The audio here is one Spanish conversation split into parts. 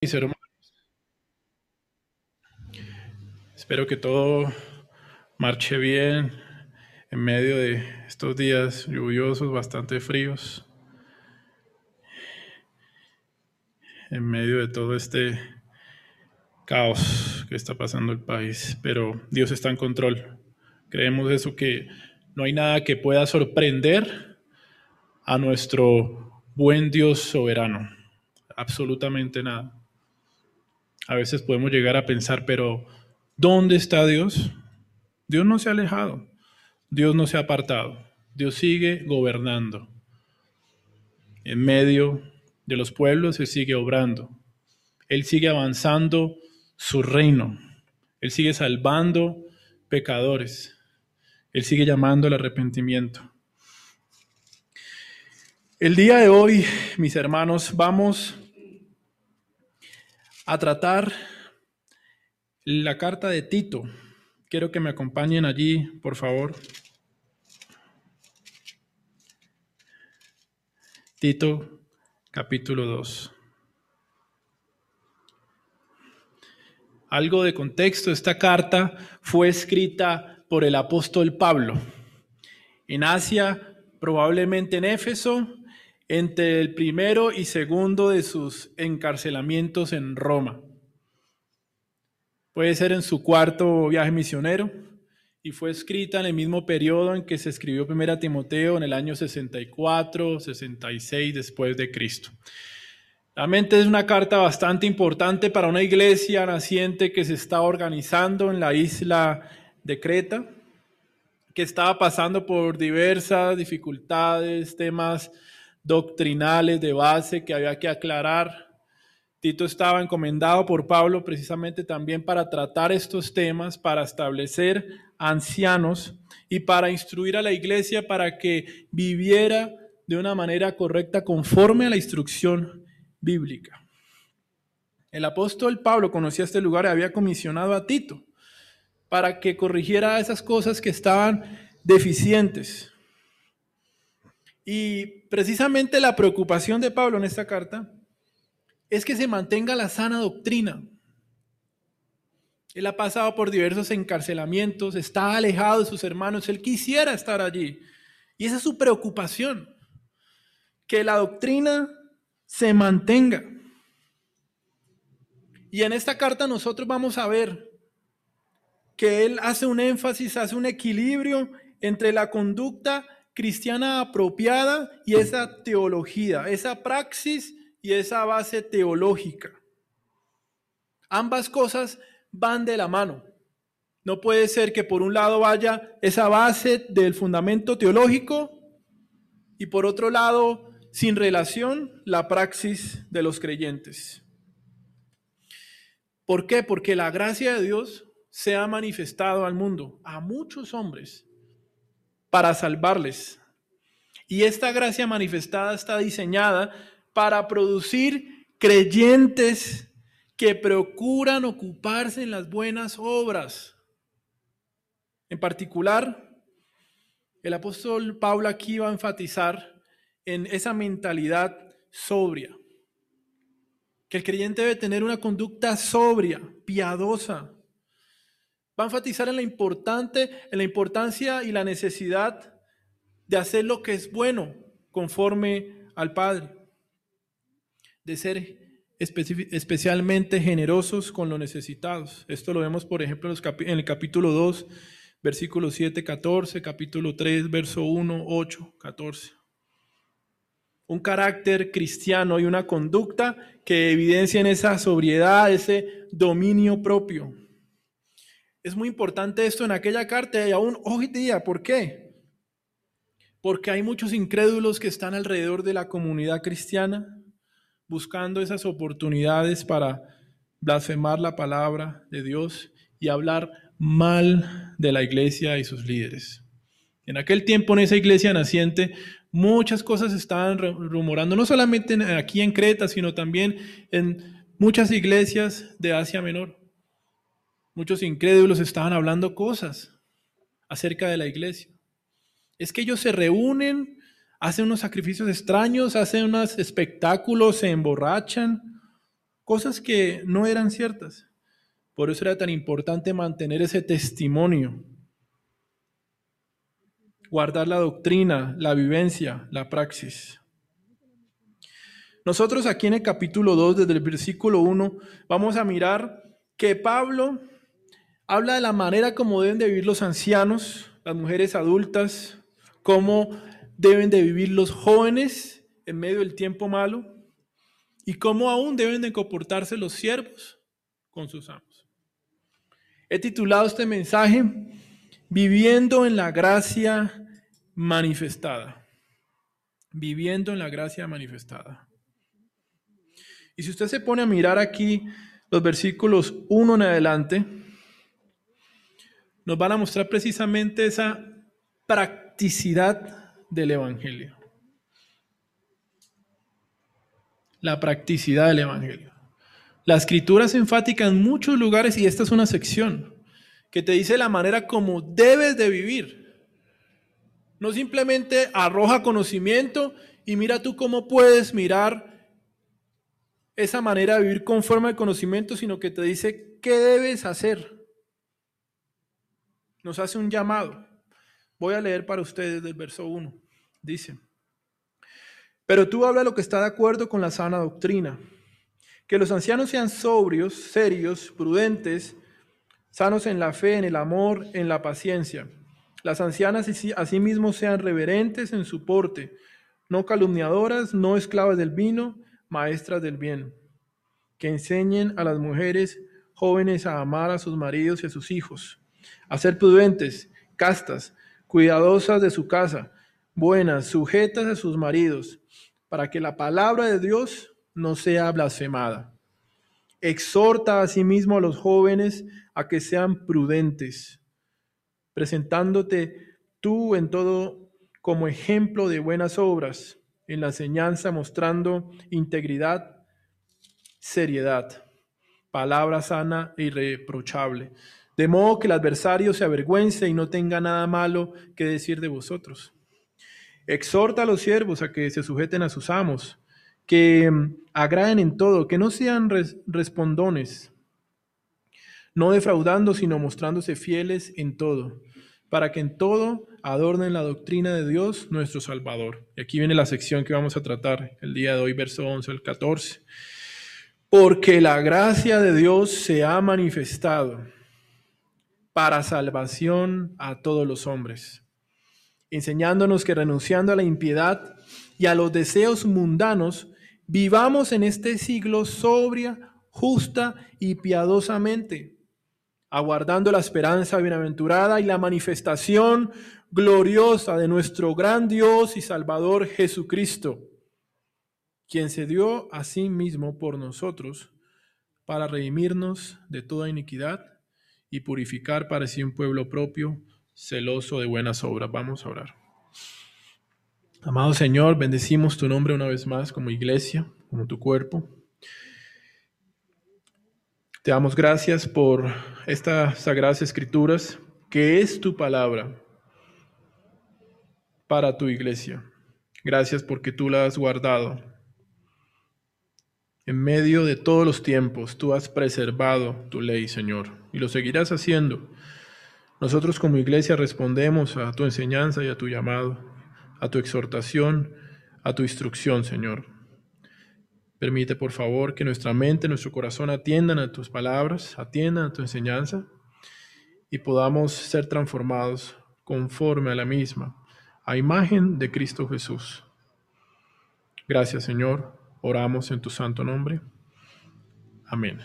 mis hermanos. Espero que todo marche bien en medio de estos días lluviosos, bastante fríos, en medio de todo este caos que está pasando el país. Pero Dios está en control. Creemos eso que no hay nada que pueda sorprender a nuestro buen Dios soberano. Absolutamente nada. A veces podemos llegar a pensar, pero ¿dónde está Dios? Dios no se ha alejado, Dios no se ha apartado, Dios sigue gobernando. En medio de los pueblos Él sigue obrando, Él sigue avanzando su reino, Él sigue salvando pecadores, Él sigue llamando al arrepentimiento. El día de hoy, mis hermanos, vamos a tratar la carta de Tito. Quiero que me acompañen allí, por favor. Tito, capítulo 2. Algo de contexto, esta carta fue escrita por el apóstol Pablo en Asia, probablemente en Éfeso, entre el primero y segundo de sus encarcelamientos en Roma. Puede ser en su cuarto viaje misionero y fue escrita en el mismo periodo en que se escribió Primera Timoteo en el año 64, 66 después de Cristo. Realmente es una carta bastante importante para una iglesia naciente que se está organizando en la isla de Creta, que estaba pasando por diversas dificultades, temas doctrinales de base que había que aclarar. Tito estaba encomendado por Pablo precisamente también para tratar estos temas, para establecer ancianos y para instruir a la iglesia para que viviera de una manera correcta conforme a la instrucción bíblica. El apóstol Pablo conocía este lugar y había comisionado a Tito para que corrigiera esas cosas que estaban deficientes. Y precisamente la preocupación de Pablo en esta carta es que se mantenga la sana doctrina. Él ha pasado por diversos encarcelamientos, está alejado de sus hermanos, él quisiera estar allí. Y esa es su preocupación, que la doctrina se mantenga. Y en esta carta nosotros vamos a ver que él hace un énfasis, hace un equilibrio entre la conducta cristiana apropiada y esa teología, esa praxis y esa base teológica. Ambas cosas van de la mano. No puede ser que por un lado vaya esa base del fundamento teológico y por otro lado, sin relación, la praxis de los creyentes. ¿Por qué? Porque la gracia de Dios se ha manifestado al mundo, a muchos hombres, para salvarles. Y esta gracia manifestada está diseñada para producir creyentes que procuran ocuparse en las buenas obras. En particular, el apóstol Pablo aquí va a enfatizar en esa mentalidad sobria, que el creyente debe tener una conducta sobria, piadosa, Va a enfatizar en la, importante, en la importancia y la necesidad de hacer lo que es bueno conforme al Padre, de ser especialmente generosos con los necesitados. Esto lo vemos, por ejemplo, en el capítulo 2, versículo 7, 14, capítulo 3, verso 1, 8, 14. Un carácter cristiano y una conducta que evidencien esa sobriedad, ese dominio propio. Es muy importante esto en aquella carta y aún hoy día. ¿Por qué? Porque hay muchos incrédulos que están alrededor de la comunidad cristiana buscando esas oportunidades para blasfemar la palabra de Dios y hablar mal de la iglesia y sus líderes. En aquel tiempo en esa iglesia naciente muchas cosas estaban rumorando, no solamente aquí en Creta, sino también en muchas iglesias de Asia Menor. Muchos incrédulos estaban hablando cosas acerca de la iglesia. Es que ellos se reúnen, hacen unos sacrificios extraños, hacen unos espectáculos, se emborrachan. cosas que no eran ciertas. Por eso era tan importante mantener ese testimonio, guardar la doctrina, la vivencia, la praxis. Nosotros aquí en el capítulo 2, desde el versículo 1, vamos a mirar que Pablo habla de la manera como deben de vivir los ancianos, las mujeres adultas, cómo deben de vivir los jóvenes en medio del tiempo malo y cómo aún deben de comportarse los siervos con sus amos. He titulado este mensaje Viviendo en la gracia manifestada. Viviendo en la gracia manifestada. Y si usted se pone a mirar aquí los versículos 1 en adelante, nos van a mostrar precisamente esa practicidad del Evangelio. La practicidad del Evangelio. La escritura es enfática en muchos lugares y esta es una sección que te dice la manera como debes de vivir. No simplemente arroja conocimiento y mira tú cómo puedes mirar esa manera de vivir conforme al conocimiento, sino que te dice qué debes hacer. Nos hace un llamado. Voy a leer para ustedes del verso 1. Dice, pero tú habla lo que está de acuerdo con la sana doctrina, que los ancianos sean sobrios, serios, prudentes, sanos en la fe, en el amor, en la paciencia. Las ancianas asimismo sean reverentes en su porte, no calumniadoras, no esclavas del vino, maestras del bien, que enseñen a las mujeres jóvenes a amar a sus maridos y a sus hijos, a ser prudentes, castas, cuidadosas de su casa, buenas, sujetas a sus maridos, para que la palabra de Dios no sea blasfemada. Exhorta asimismo a los jóvenes a que sean prudentes, presentándote tú en todo como ejemplo de buenas obras en la enseñanza mostrando integridad, seriedad, palabra sana e irreprochable, de modo que el adversario se avergüence y no tenga nada malo que decir de vosotros. Exhorta a los siervos a que se sujeten a sus amos, que mm, agraden en todo, que no sean respondones, no defraudando, sino mostrándose fieles en todo para que en todo adornen la doctrina de Dios nuestro Salvador. Y aquí viene la sección que vamos a tratar el día de hoy, verso 11 al 14. Porque la gracia de Dios se ha manifestado para salvación a todos los hombres, enseñándonos que renunciando a la impiedad y a los deseos mundanos, vivamos en este siglo sobria, justa y piadosamente aguardando la esperanza bienaventurada y la manifestación gloriosa de nuestro gran Dios y Salvador Jesucristo, quien se dio a sí mismo por nosotros para redimirnos de toda iniquidad y purificar para sí un pueblo propio, celoso de buenas obras. Vamos a orar. Amado Señor, bendecimos tu nombre una vez más como iglesia, como tu cuerpo. Te damos gracias por estas sagradas escrituras, que es tu palabra para tu iglesia. Gracias porque tú la has guardado. En medio de todos los tiempos, tú has preservado tu ley, Señor, y lo seguirás haciendo. Nosotros como iglesia respondemos a tu enseñanza y a tu llamado, a tu exhortación, a tu instrucción, Señor. Permite, por favor, que nuestra mente, nuestro corazón atiendan a tus palabras, atiendan a tu enseñanza y podamos ser transformados conforme a la misma, a imagen de Cristo Jesús. Gracias, Señor. Oramos en tu santo nombre. Amén.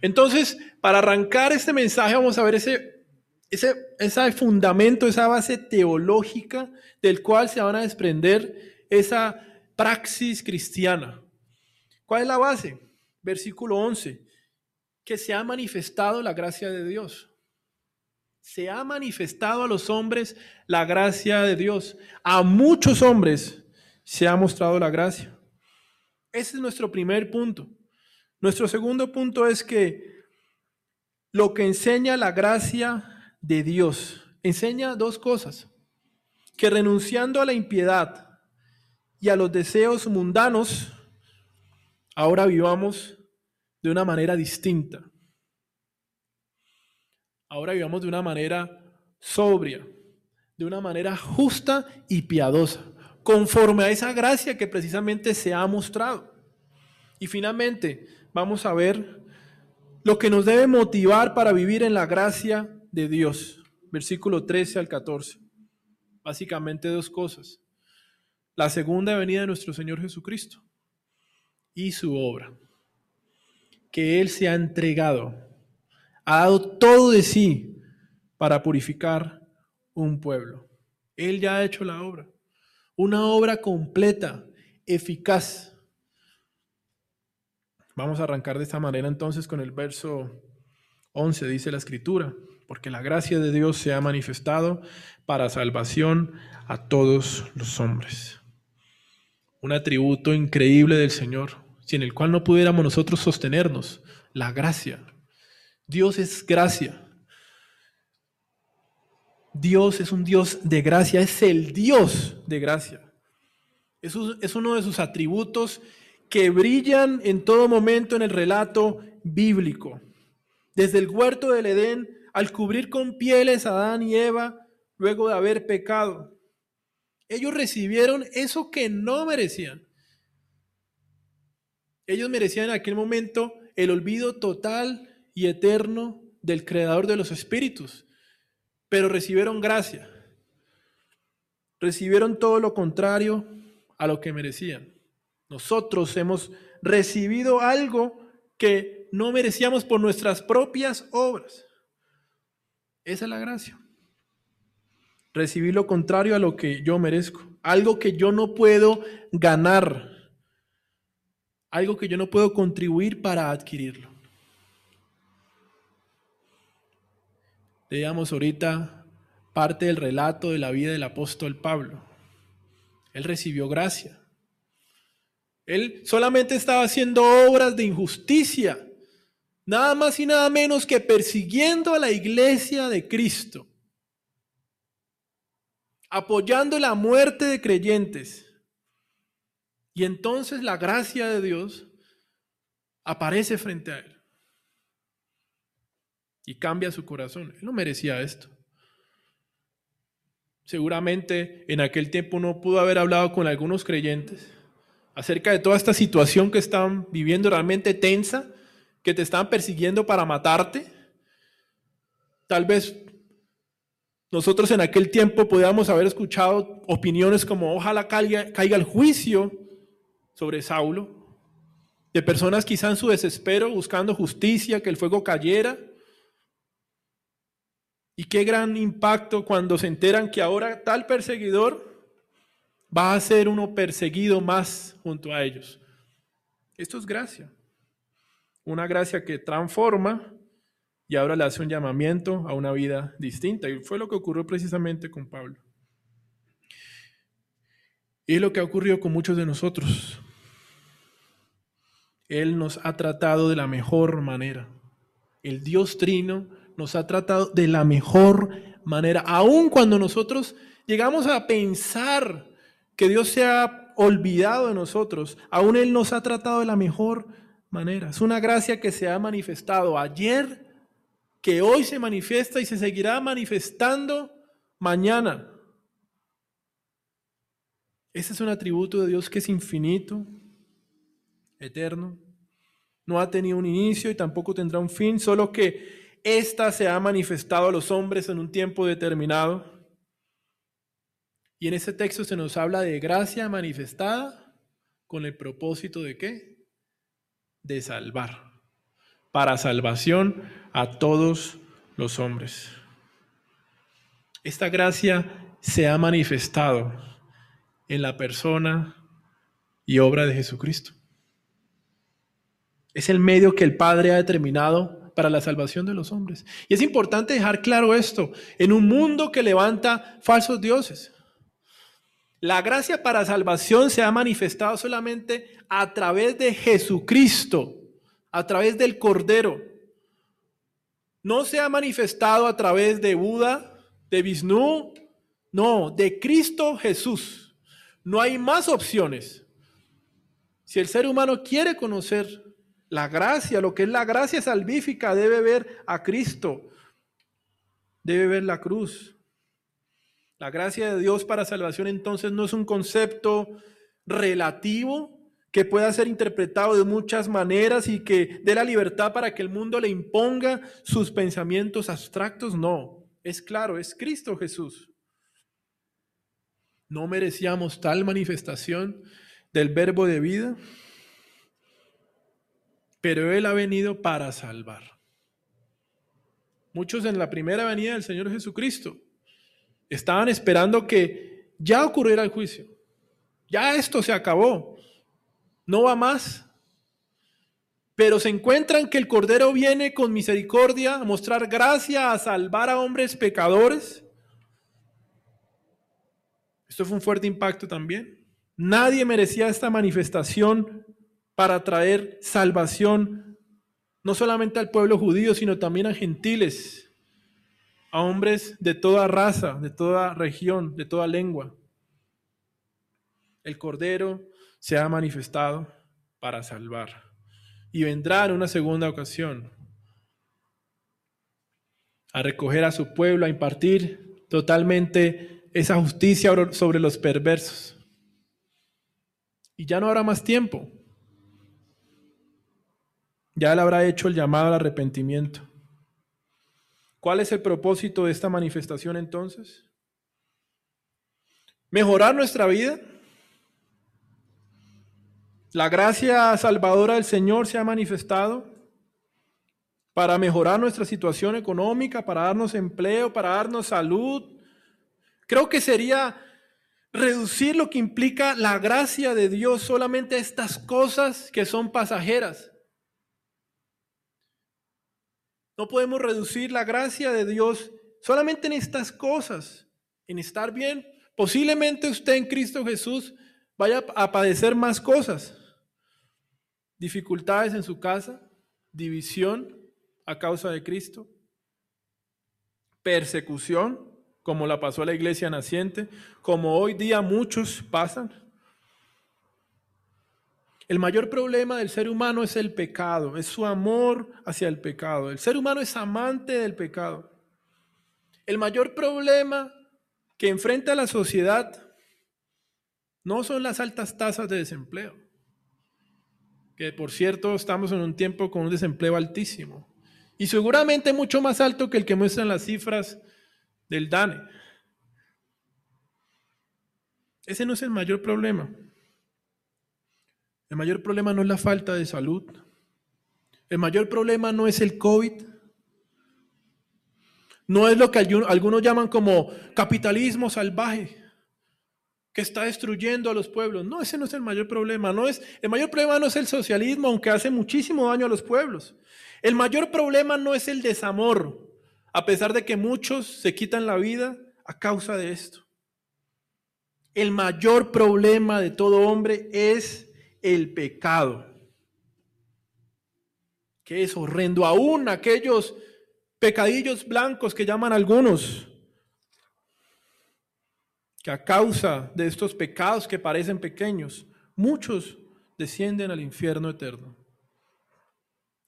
Entonces, para arrancar este mensaje, vamos a ver ese, ese, ese fundamento, esa base teológica del cual se van a desprender esa praxis cristiana. ¿Cuál es la base? Versículo 11. Que se ha manifestado la gracia de Dios. Se ha manifestado a los hombres la gracia de Dios. A muchos hombres se ha mostrado la gracia. Ese es nuestro primer punto. Nuestro segundo punto es que lo que enseña la gracia de Dios enseña dos cosas. Que renunciando a la impiedad y a los deseos mundanos, ahora vivamos de una manera distinta. Ahora vivamos de una manera sobria, de una manera justa y piadosa, conforme a esa gracia que precisamente se ha mostrado. Y finalmente, vamos a ver lo que nos debe motivar para vivir en la gracia de Dios. Versículo 13 al 14. Básicamente dos cosas. La segunda venida de nuestro Señor Jesucristo y su obra. Que Él se ha entregado, ha dado todo de sí para purificar un pueblo. Él ya ha hecho la obra. Una obra completa, eficaz Vamos a arrancar de esta manera entonces con el verso 11, dice la escritura, porque la gracia de Dios se ha manifestado para salvación a todos los hombres. Un atributo increíble del Señor, sin el cual no pudiéramos nosotros sostenernos, la gracia. Dios es gracia. Dios es un Dios de gracia, es el Dios de gracia. Es uno de sus atributos que brillan en todo momento en el relato bíblico. Desde el huerto del Edén, al cubrir con pieles a Adán y Eva, luego de haber pecado. Ellos recibieron eso que no merecían. Ellos merecían en aquel momento el olvido total y eterno del Creador de los Espíritus, pero recibieron gracia. Recibieron todo lo contrario a lo que merecían. Nosotros hemos recibido algo que no merecíamos por nuestras propias obras. Esa es la gracia. Recibir lo contrario a lo que yo merezco. Algo que yo no puedo ganar. Algo que yo no puedo contribuir para adquirirlo. Leíamos ahorita parte del relato de la vida del apóstol Pablo. Él recibió gracia. Él solamente estaba haciendo obras de injusticia, nada más y nada menos que persiguiendo a la iglesia de Cristo, apoyando la muerte de creyentes. Y entonces la gracia de Dios aparece frente a él y cambia su corazón. Él no merecía esto. Seguramente en aquel tiempo no pudo haber hablado con algunos creyentes acerca de toda esta situación que están viviendo realmente tensa, que te están persiguiendo para matarte. Tal vez nosotros en aquel tiempo podíamos haber escuchado opiniones como ojalá caiga, caiga el juicio sobre Saulo, de personas quizá en su desespero buscando justicia, que el fuego cayera. Y qué gran impacto cuando se enteran que ahora tal perseguidor va a ser uno perseguido más junto a ellos. Esto es gracia. Una gracia que transforma y ahora le hace un llamamiento a una vida distinta. Y fue lo que ocurrió precisamente con Pablo. Y es lo que ha ocurrido con muchos de nosotros. Él nos ha tratado de la mejor manera. El Dios Trino nos ha tratado de la mejor manera, aun cuando nosotros llegamos a pensar que Dios se ha olvidado de nosotros, aún Él nos ha tratado de la mejor manera. Es una gracia que se ha manifestado ayer, que hoy se manifiesta y se seguirá manifestando mañana. Ese es un atributo de Dios que es infinito, eterno. No ha tenido un inicio y tampoco tendrá un fin, solo que ésta se ha manifestado a los hombres en un tiempo determinado y en ese texto se nos habla de gracia manifestada con el propósito de qué? De salvar. Para salvación a todos los hombres. Esta gracia se ha manifestado en la persona y obra de Jesucristo. Es el medio que el Padre ha determinado para la salvación de los hombres. Y es importante dejar claro esto en un mundo que levanta falsos dioses. La gracia para salvación se ha manifestado solamente a través de Jesucristo, a través del Cordero. No se ha manifestado a través de Buda, de Vishnu, no, de Cristo Jesús. No hay más opciones. Si el ser humano quiere conocer la gracia, lo que es la gracia salvífica, debe ver a Cristo, debe ver la cruz. La gracia de Dios para salvación entonces no es un concepto relativo que pueda ser interpretado de muchas maneras y que dé la libertad para que el mundo le imponga sus pensamientos abstractos. No, es claro, es Cristo Jesús. No merecíamos tal manifestación del verbo de vida, pero Él ha venido para salvar. Muchos en la primera venida del Señor Jesucristo estaban esperando que ya ocurriera el juicio. Ya esto se acabó. No va más. Pero se encuentran que el Cordero viene con misericordia a mostrar gracia, a salvar a hombres pecadores. Esto fue un fuerte impacto también. Nadie merecía esta manifestación para traer salvación, no solamente al pueblo judío, sino también a gentiles, a hombres de toda raza, de toda región, de toda lengua. El Cordero se ha manifestado para salvar y vendrá en una segunda ocasión a recoger a su pueblo, a impartir totalmente esa justicia sobre los perversos. Y ya no habrá más tiempo. Ya él habrá hecho el llamado al arrepentimiento. ¿Cuál es el propósito de esta manifestación entonces? Mejorar nuestra vida. La gracia salvadora del Señor se ha manifestado para mejorar nuestra situación económica, para darnos empleo, para darnos salud, Creo que sería reducir lo que implica la gracia de Dios solamente a estas cosas que son pasajeras. No podemos reducir la gracia de Dios solamente en estas cosas, en estar bien. Posiblemente usted en Cristo Jesús vaya a padecer más cosas. Dificultades en su casa, división a causa de Cristo, persecución, como la pasó la iglesia naciente, como hoy día muchos pasan. El mayor problema del ser humano es el pecado, es su amor hacia el pecado. El ser humano es amante del pecado. El mayor problema que enfrenta la sociedad no son las altas tasas de desempleo, que por cierto estamos en un tiempo con un desempleo altísimo y seguramente mucho más alto que el que muestran las cifras del DANE. Ese no es el mayor problema. El mayor problema no es la falta de salud. El mayor problema no es el COVID. No es lo que algunos llaman como capitalismo salvaje, que está destruyendo a los pueblos. No, ese no es el mayor problema. No es, el mayor problema no es el socialismo, aunque hace muchísimo daño a los pueblos. El mayor problema no es el desamor, a pesar de que muchos se quitan la vida a causa de esto. El mayor problema de todo hombre es el pecado, que es horrendo. Aún aquellos pecadillos blancos que llaman algunos, que a causa de estos pecados que parecen pequeños, muchos descienden al infierno eterno.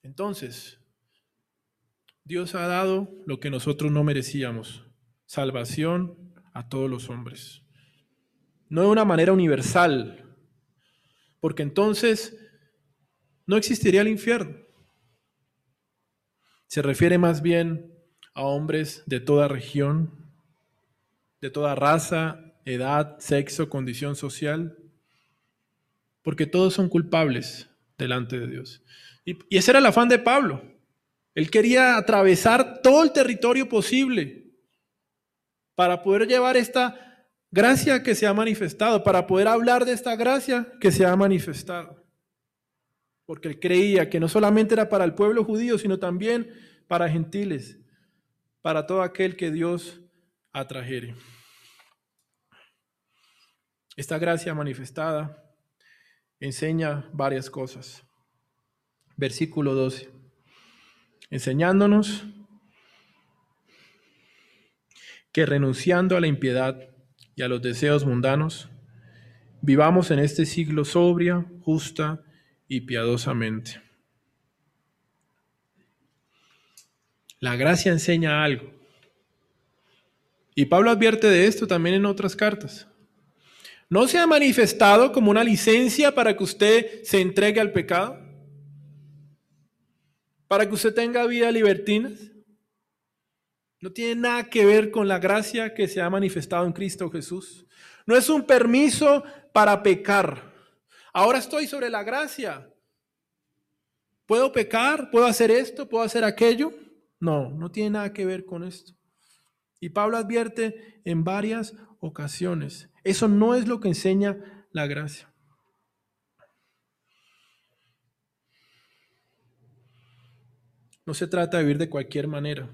Entonces, Dios ha dado lo que nosotros no merecíamos, salvación a todos los hombres. No de una manera universal, porque entonces no existiría el infierno. Se refiere más bien a hombres de toda región, de toda raza, edad, sexo, condición social, porque todos son culpables delante de Dios. Y, ese era el afán de Pablo. Él quería atravesar todo el territorio posible para poder llevar esta gracia que se ha manifestado, para poder hablar de esta gracia que se ha manifestado. Porque él creía que no solamente era para el pueblo judío, sino también para gentiles, para todo aquel que Dios atrajere. Esta gracia manifestada enseña varias cosas. Versículo 12 enseñándonos que renunciando a la impiedad y a los deseos mundanos, vivamos en este siglo sobria, justa y piadosamente. La gracia enseña algo. Y Pablo advierte de esto también en otras cartas. ¿No se ha manifestado como una licencia para que usted se entregue al pecado? ¿Para que usted tenga vida libertinas? No tiene nada que ver con la gracia que se ha manifestado en Cristo Jesús. No es un permiso para pecar. Ahora estoy sobre la gracia. ¿Puedo pecar? ¿Puedo hacer esto? ¿Puedo hacer aquello? No, no tiene nada que ver con esto. Y Pablo advierte en varias ocasiones. Eso no es lo que enseña la gracia. No se trata de vivir de cualquier manera.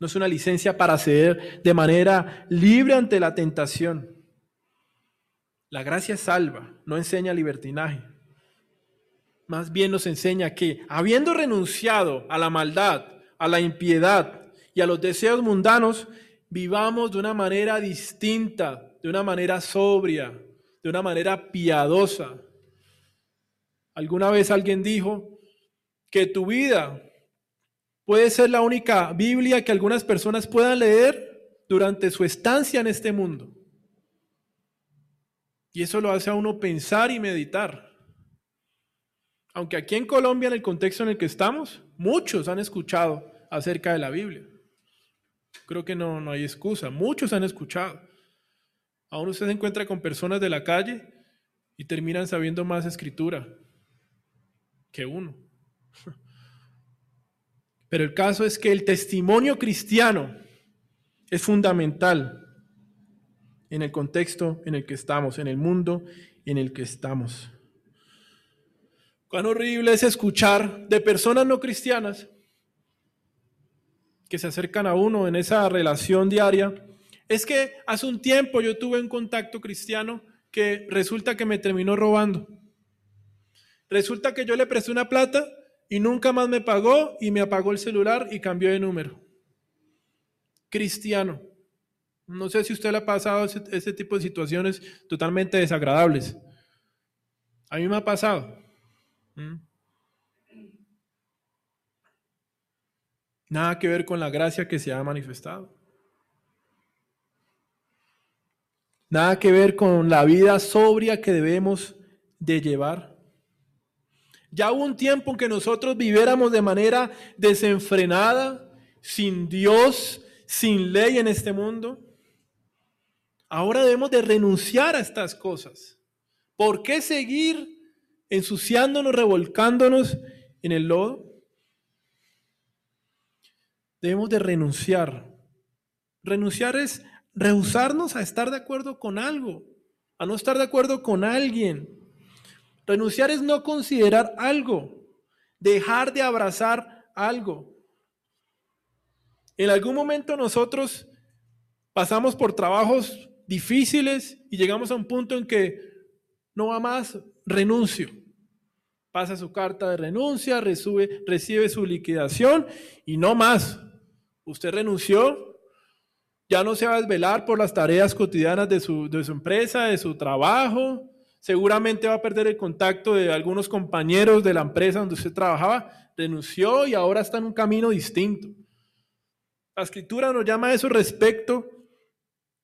No es una licencia para ceder de manera libre ante la tentación. La gracia salva, no enseña libertinaje. Más bien nos enseña que, habiendo renunciado a la maldad, a la impiedad y a los deseos mundanos, vivamos de una manera distinta, de una manera sobria, de una manera piadosa. Alguna vez alguien dijo que tu vida puede ser la única Biblia que algunas personas puedan leer durante su estancia en este mundo. Y eso lo hace a uno pensar y meditar. Aunque aquí en Colombia, en el contexto en el que estamos, muchos han escuchado acerca de la Biblia. Creo que no, no hay excusa. Muchos han escuchado. Aún usted se encuentra con personas de la calle y terminan sabiendo más escritura que uno. Pero el caso es que el testimonio cristiano es fundamental en el contexto en el que estamos, en el mundo en el que estamos. Cuán horrible es escuchar de personas no cristianas que se acercan a uno en esa relación diaria. Es que hace un tiempo yo tuve un contacto cristiano que resulta que me terminó robando. Resulta que yo le presté una plata y nunca más me pagó y me apagó el celular y cambió de número. Cristiano. No sé si usted le ha pasado ese, tipo de situaciones totalmente desagradables. A mí me ha pasado. ¿Mm? Nada que ver con la gracia que se ha manifestado. Nada que ver con la vida sobria que debemos de llevar. Ya hubo un tiempo en que nosotros viviéramos de manera desenfrenada, sin Dios, sin ley en este mundo. Ahora debemos de renunciar a estas cosas. ¿Por qué seguir ensuciándonos, revolcándonos en el lodo? Debemos de renunciar. Renunciar es rehusarnos a estar de acuerdo con algo, a no estar de acuerdo con alguien. Renunciar es no considerar algo, dejar de abrazar algo. En algún momento nosotros pasamos por trabajos difíciles y llegamos a un punto en que no va más, renuncio. Pasa su carta de renuncia, recibe, su liquidación y no más. Usted renunció, ya no se va a desvelar por las tareas cotidianas de su, de su empresa, de su trabajo, seguramente va a perder el contacto de algunos compañeros de la empresa donde usted trabajaba, renunció y ahora está en un camino distinto. La escritura nos llama a eso respecto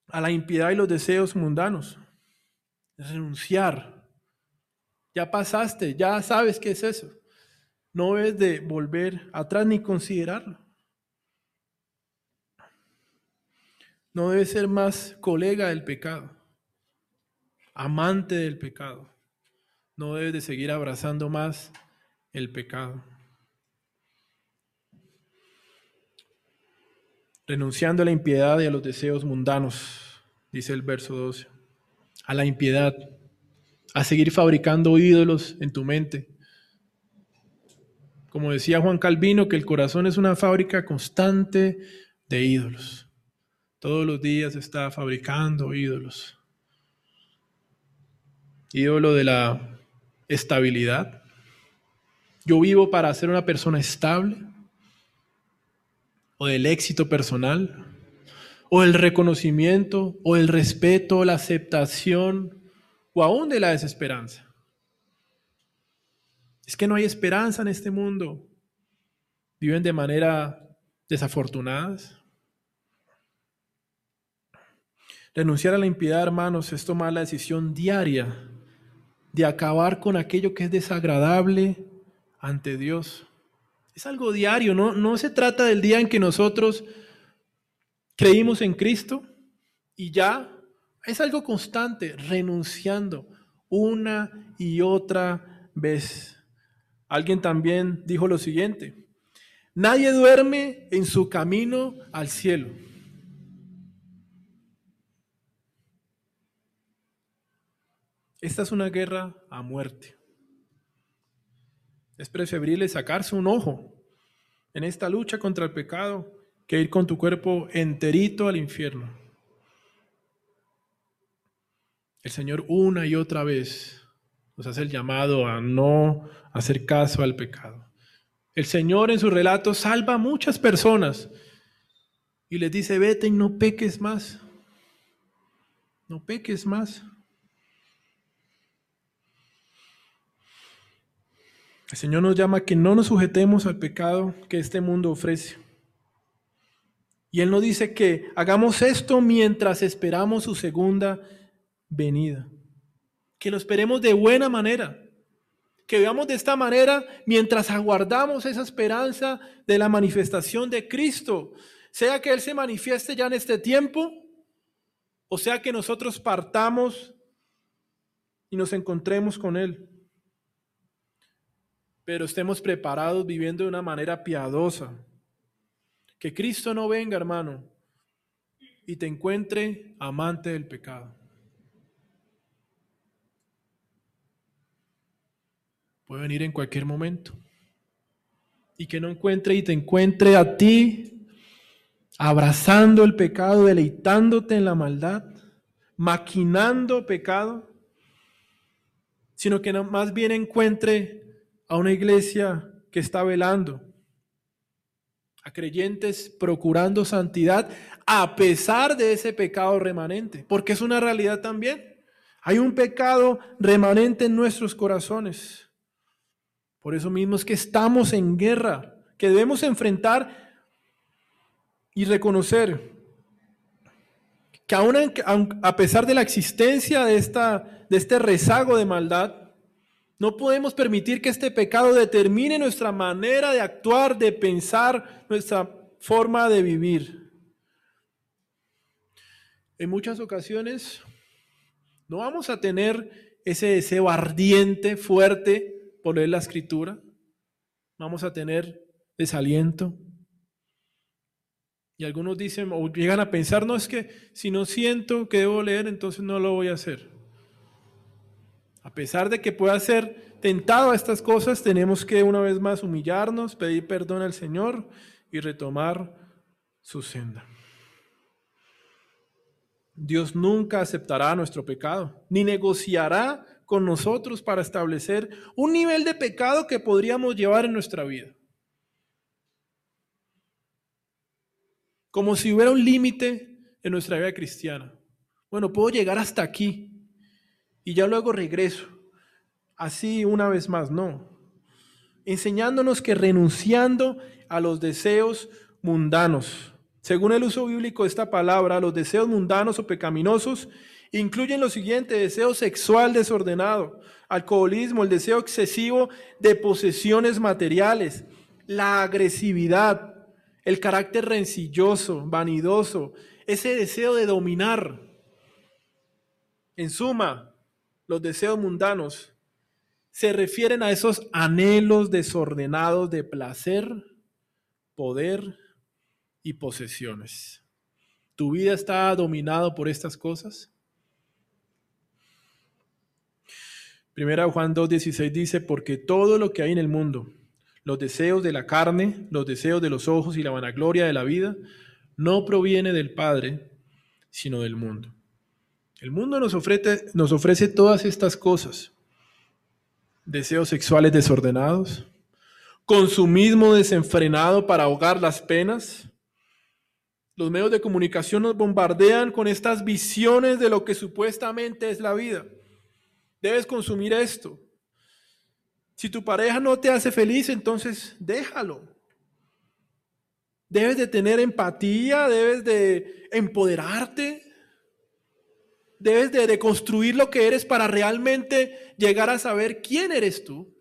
a la impiedad y los deseos mundanos. Renunciar. Ya pasaste, ya sabes qué es eso. No es de volver atrás ni considerarlo. No debe ser más colega del pecado amante del pecado. No debes de seguir abrazando más el pecado. Renunciando a la impiedad y a los deseos mundanos, dice el verso 12. A la impiedad, a seguir fabricando ídolos en tu mente. Como decía Juan Calvino, que el corazón es una fábrica constante de ídolos. Todos los días está fabricando ídolos ídolo de la estabilidad. Yo vivo para ser una persona estable, o del éxito personal, o el reconocimiento, o el respeto, la aceptación, o aún de la desesperanza. Es que no hay esperanza en este mundo. viven de manera desafortunadas. Renunciar a la impiedad, hermanos, es tomar la decisión diaria de acabar con aquello que es desagradable ante Dios. Es algo diario, ¿no? No se trata del día en que nosotros creímos en Cristo y ya. Es algo constante, renunciando una y otra vez. Alguien también dijo lo siguiente, nadie duerme en su camino al cielo. Esta es una guerra a muerte. Es preferible sacarse un ojo en esta lucha contra el pecado que ir con tu cuerpo enterito al infierno. El Señor una y otra vez nos hace el llamado a no hacer caso al pecado. El Señor en su relato salva a muchas personas y les dice, vete y no peques más. No peques más. El Señor nos llama a que no nos sujetemos al pecado que este mundo ofrece. Y Él nos dice que hagamos esto mientras esperamos su segunda venida. Que lo esperemos de buena manera. Que veamos de esta manera mientras aguardamos esa esperanza de la manifestación de Cristo. Sea que Él se manifieste ya en este tiempo, o sea que nosotros partamos y nos encontremos con Él pero estemos preparados viviendo de una manera piadosa. Que Cristo no venga, hermano, y te encuentre amante del pecado. Puede venir en cualquier momento. Y que no encuentre y te encuentre a ti abrazando el pecado, deleitándote en la maldad, maquinando pecado, sino que más bien encuentre a una iglesia que está velando, a creyentes procurando santidad a pesar de ese pecado remanente, porque es una realidad también. Hay un pecado remanente en nuestros corazones. Por eso mismo es que estamos en guerra, que debemos enfrentar y reconocer que a pesar de la existencia de, esta, de este rezago de maldad, no podemos permitir que este pecado determine nuestra manera de actuar, de pensar, nuestra forma de vivir. En muchas ocasiones no vamos a tener ese deseo ardiente, fuerte por leer la escritura. Vamos a tener desaliento. Y algunos dicen o llegan a pensar, no es que si no siento que debo leer, entonces no lo voy a hacer. Pesar de que pueda ser tentado a estas cosas, tenemos que una vez más humillarnos, pedir perdón al Señor y retomar su senda. Dios nunca aceptará nuestro pecado, ni negociará con nosotros para establecer un nivel de pecado que podríamos llevar en nuestra vida. Como si hubiera un límite en nuestra vida cristiana. Bueno, puedo llegar hasta aquí, y ya luego regreso. Así una vez más, no. Enseñándonos que renunciando a los deseos mundanos, según el uso bíblico de esta palabra, los deseos mundanos o pecaminosos incluyen lo siguiente, deseo sexual desordenado, alcoholismo, el deseo excesivo de posesiones materiales, la agresividad, el carácter rencilloso, vanidoso, ese deseo de dominar. En suma, los deseos mundanos, se refieren a esos anhelos desordenados de placer, poder y posesiones. ¿Tu vida está dominado por estas cosas? Primera Juan 2.16 dice, porque todo lo que hay en el mundo, los deseos de la carne, los deseos de los ojos y la vanagloria de la vida, no proviene del Padre, sino del mundo. El mundo nos ofrece, nos ofrece todas estas cosas. Deseos sexuales desordenados, consumismo desenfrenado para ahogar las penas. Los medios de comunicación nos bombardean con estas visiones de lo que supuestamente es la vida. Debes consumir esto. Si tu pareja no te hace feliz, entonces déjalo. debes de tener empatía, debes de empoderarte, debes de, de construir lo que eres para realmente llegar a saber quién eres tú.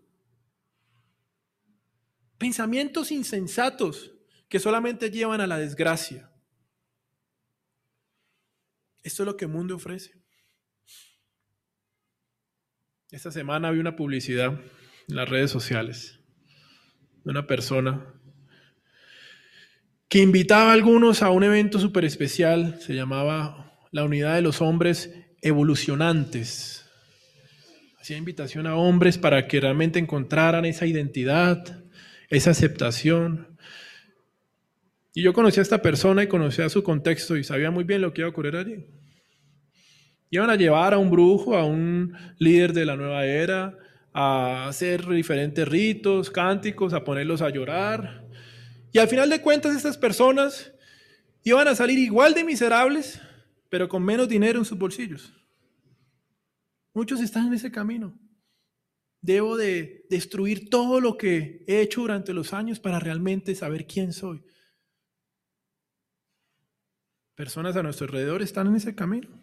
Pensamientos insensatos que solamente llevan a la desgracia. Esto es lo que el mundo ofrece. Esta semana vi una publicidad en las redes sociales de una persona que invitaba a algunos a un evento súper especial, se llamaba la unidad de los hombres evolucionantes. Hacía invitación a hombres para que realmente encontraran esa identidad, esa aceptación. Y yo conocí a esta persona y conocía su contexto y sabía muy bien lo que iba a ocurrir allí. Iban a llevar a un brujo, a un líder de la nueva era, a hacer diferentes ritos, cánticos, a ponerlos a llorar. Y al final de cuentas estas personas iban a salir igual de miserables, pero con menos dinero en sus bolsillos. Muchos están en ese camino. Debo de destruir todo lo que he hecho durante los años para realmente saber quién soy. Personas a nuestro alrededor están en ese camino,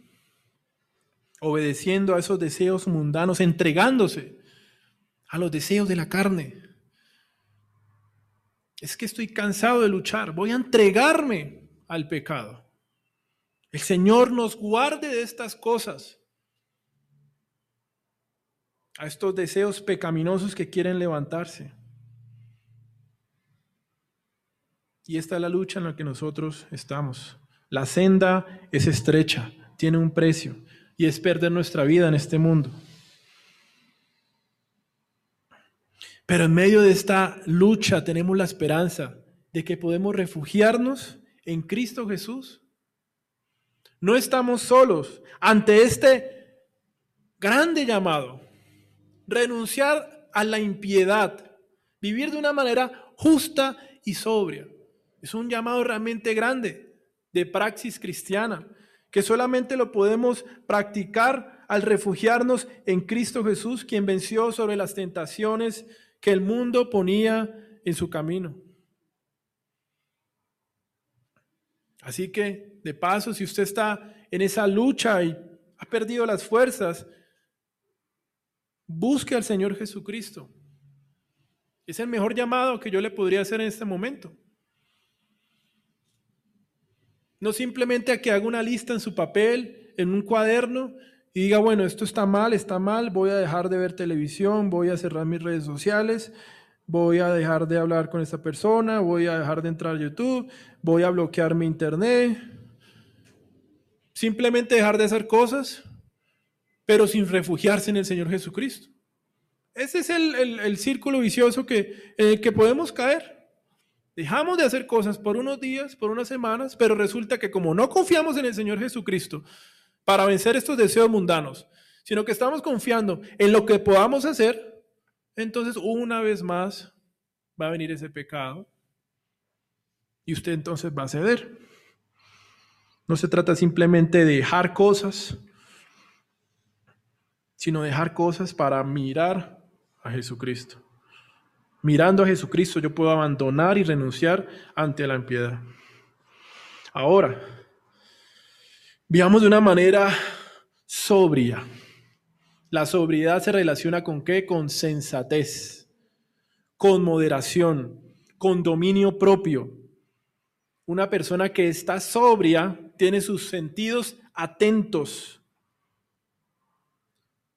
obedeciendo a esos deseos mundanos, entregándose a los deseos de la carne. Es que estoy cansado de luchar, voy a entregarme al pecado. El Señor nos guarde de estas cosas, a estos deseos pecaminosos que quieren levantarse. Y esta es la lucha en la que nosotros estamos. La senda es estrecha, tiene un precio, y es perder nuestra vida en este mundo. Pero en medio de esta lucha tenemos la esperanza de que podemos refugiarnos en Cristo Jesús. No estamos solos ante este grande llamado. Renunciar a la impiedad, vivir de una manera justa y sobria. Es un llamado realmente grande de praxis cristiana, que solamente lo podemos practicar al refugiarnos en Cristo Jesús, quien venció sobre las tentaciones que el mundo ponía en su camino. Así que, de paso, si usted está en esa lucha y ha perdido las fuerzas, busque al Señor Jesucristo. Es el mejor llamado que yo le podría hacer en este momento. No simplemente a que haga una lista en su papel, en un cuaderno, y diga, bueno, esto está mal, está mal, voy a dejar de ver televisión, voy a cerrar mis redes sociales, voy a dejar de hablar con esta persona, voy a dejar de entrar a YouTube, voy a bloquear mi internet. Simplemente dejar de hacer cosas, pero sin refugiarse en el Señor Jesucristo. Ese es el, círculo vicioso que, en el que podemos caer. Dejamos de hacer cosas por unos días, por unas semanas, pero resulta que como no confiamos en el Señor Jesucristo, para vencer estos deseos mundanos, sino que estamos confiando en lo que podamos hacer, entonces una vez más va a venir ese pecado y usted entonces va a ceder. No se trata simplemente de dejar cosas, sino dejar cosas para mirar a Jesucristo. Mirando a Jesucristo yo puedo abandonar y renunciar ante la impiedad. Ahora, Veamos de una manera sobria. La sobriedad se relaciona con qué? Con sensatez, con moderación, con dominio propio. Una persona que está sobria tiene sus sentidos atentos.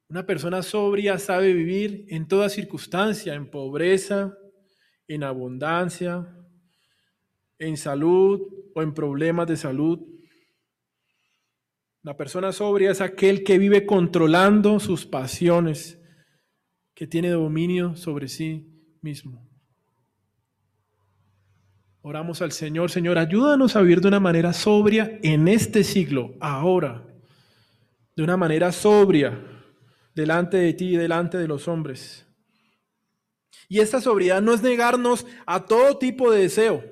Una persona sobria sabe vivir en toda circunstancia, en pobreza, en abundancia, en salud o en problemas de salud. La persona sobria es aquel que vive controlando sus pasiones, que tiene dominio sobre sí mismo. Oramos al Señor, Señor, ayúdanos a vivir de una manera sobria en este siglo, ahora, de una manera sobria, delante de ti y delante de los hombres. Y esta sobriedad no es negarnos a todo tipo de deseo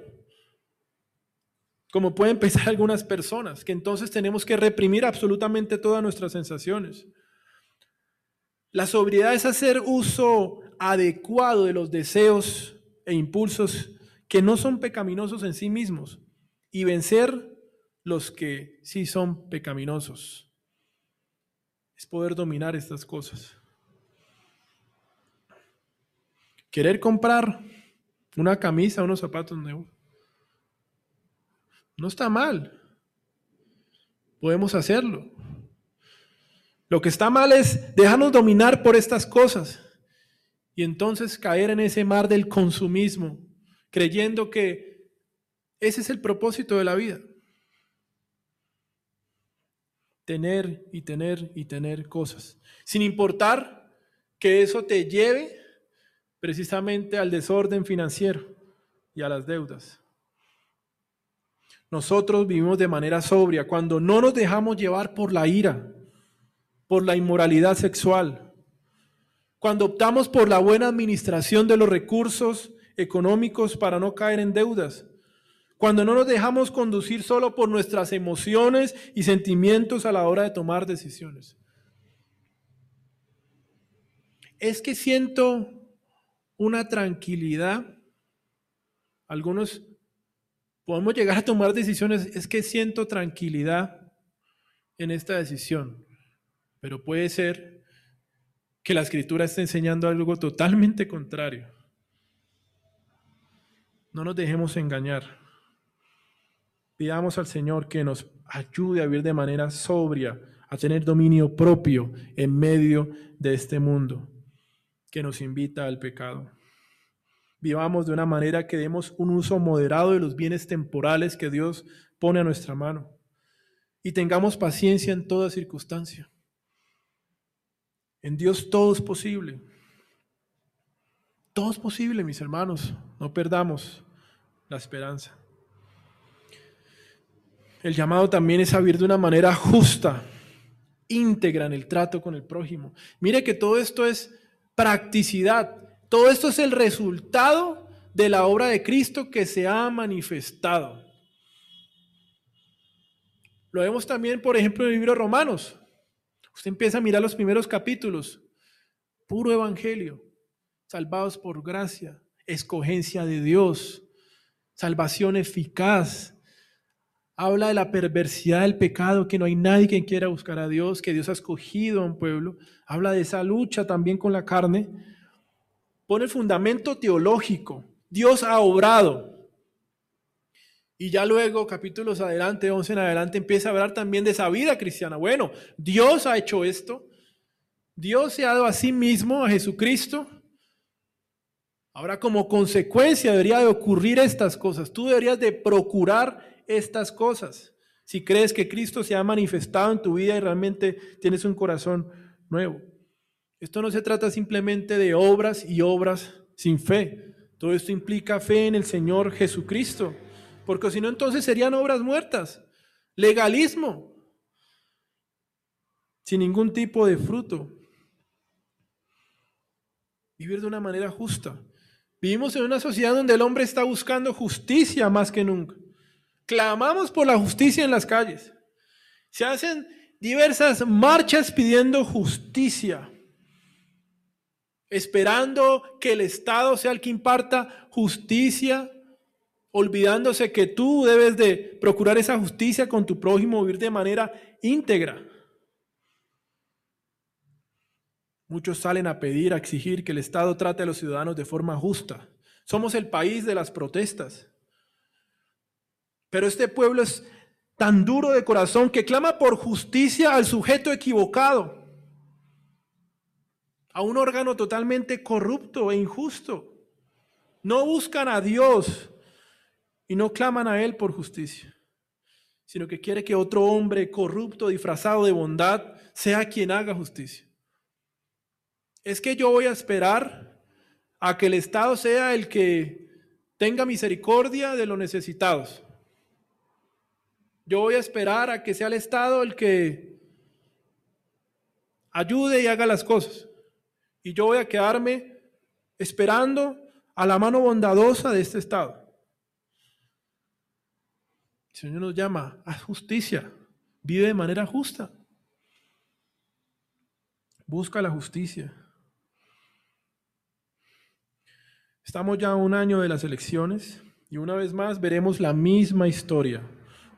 como pueden pensar algunas personas, que entonces tenemos que reprimir absolutamente todas nuestras sensaciones. La sobriedad es hacer uso adecuado de los deseos e impulsos que no son pecaminosos en sí mismos y vencer los que sí son pecaminosos. Es poder dominar estas cosas. Querer comprar una camisa, unos zapatos nuevos, no está mal. Podemos hacerlo. Lo que está mal es dejarnos dominar por estas cosas y entonces caer en ese mar del consumismo, creyendo que ese es el propósito de la vida. Tener y tener y tener cosas, sin importar que eso te lleve precisamente al desorden financiero y a las deudas. Nosotros vivimos de manera sobria cuando no nos dejamos llevar por la ira, por la inmoralidad sexual, cuando optamos por la buena administración de los recursos económicos para no caer en deudas, cuando no nos dejamos conducir solo por nuestras emociones y sentimientos a la hora de tomar decisiones. Es que siento una tranquilidad. Algunos podemos llegar a tomar decisiones, es que siento tranquilidad en esta decisión, pero puede ser que la escritura está enseñando algo totalmente contrario. No nos dejemos engañar. Pidamos al Señor que nos ayude a vivir de manera sobria, a tener dominio propio en medio de este mundo que nos invita al pecado. Vivamos de una manera que demos un uso moderado de los bienes temporales que Dios pone a nuestra mano y tengamos paciencia en toda circunstancia. En Dios todo es posible. Todo es posible, mis hermanos. No perdamos la esperanza. El llamado también es a de una manera justa, íntegra en el trato con el prójimo. Mire que todo esto es practicidad. Todo esto es el resultado de la obra de Cristo que se ha manifestado. Lo vemos también, por ejemplo, en el libro de Romanos. Usted empieza a mirar los primeros capítulos, puro evangelio, salvados por gracia, escogencia de Dios, salvación eficaz. Habla de la perversidad del pecado, que no hay nadie que quiera buscar a Dios, que Dios ha escogido a un pueblo. Habla de esa lucha también con la carne. Pone el fundamento teológico. Dios ha obrado. Y ya luego, capítulos adelante, 11 en adelante, empieza a hablar también de esa vida cristiana. Bueno, Dios ha hecho esto. Dios se ha dado a sí mismo, a Jesucristo. Ahora, como consecuencia, debería de ocurrir estas cosas. Tú deberías de procurar estas cosas. Si crees que Cristo se ha manifestado en tu vida y realmente tienes un corazón nuevo. Esto no se trata simplemente de obras y obras sin fe. Todo esto implica fe en el Señor Jesucristo porque si no entonces serían obras muertas, legalismo, sin ningún tipo de fruto. Vivir de una manera justa. Vivimos en una sociedad donde el hombre está buscando justicia más que nunca. Clamamos por la justicia en las calles. Se hacen diversas marchas pidiendo justicia, esperando que el Estado sea el que imparta justicia olvidándose que tú debes de procurar esa justicia con tu prójimo, vivir de manera íntegra. Muchos salen a pedir, a exigir que el Estado trate a los ciudadanos de forma justa. Somos el país de las protestas. Pero este pueblo es tan duro de corazón que clama por justicia al sujeto equivocado, a un órgano totalmente corrupto e injusto. No buscan a Dios, y no claman a Él por justicia, sino que quiere que otro hombre corrupto, disfrazado de bondad, sea quien haga justicia. Es que yo voy a esperar a que el Estado sea el que tenga misericordia de los necesitados. Yo voy a esperar a que sea el Estado el que ayude y haga las cosas. Y yo voy a quedarme esperando a la mano bondadosa de este Estado. El Señor nos llama a justicia. Vive de manera justa. Busca la justicia. Estamos ya un año de las elecciones Y una vez más veremos la misma historia.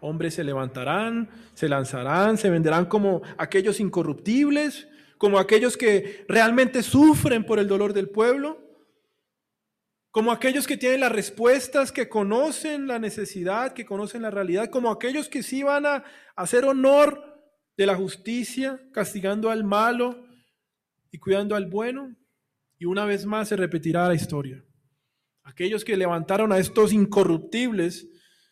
Hombres se levantarán, se lanzarán, se venderán como aquellos incorruptibles, como aquellos que realmente sufren por el dolor del pueblo, como aquellos que tienen las respuestas, que conocen la necesidad, que conocen la realidad, como aquellos que sí van a hacer honor de la justicia, castigando al malo y cuidando al bueno. Y una vez más se repetirá la historia. Aquellos que levantaron a estos incorruptibles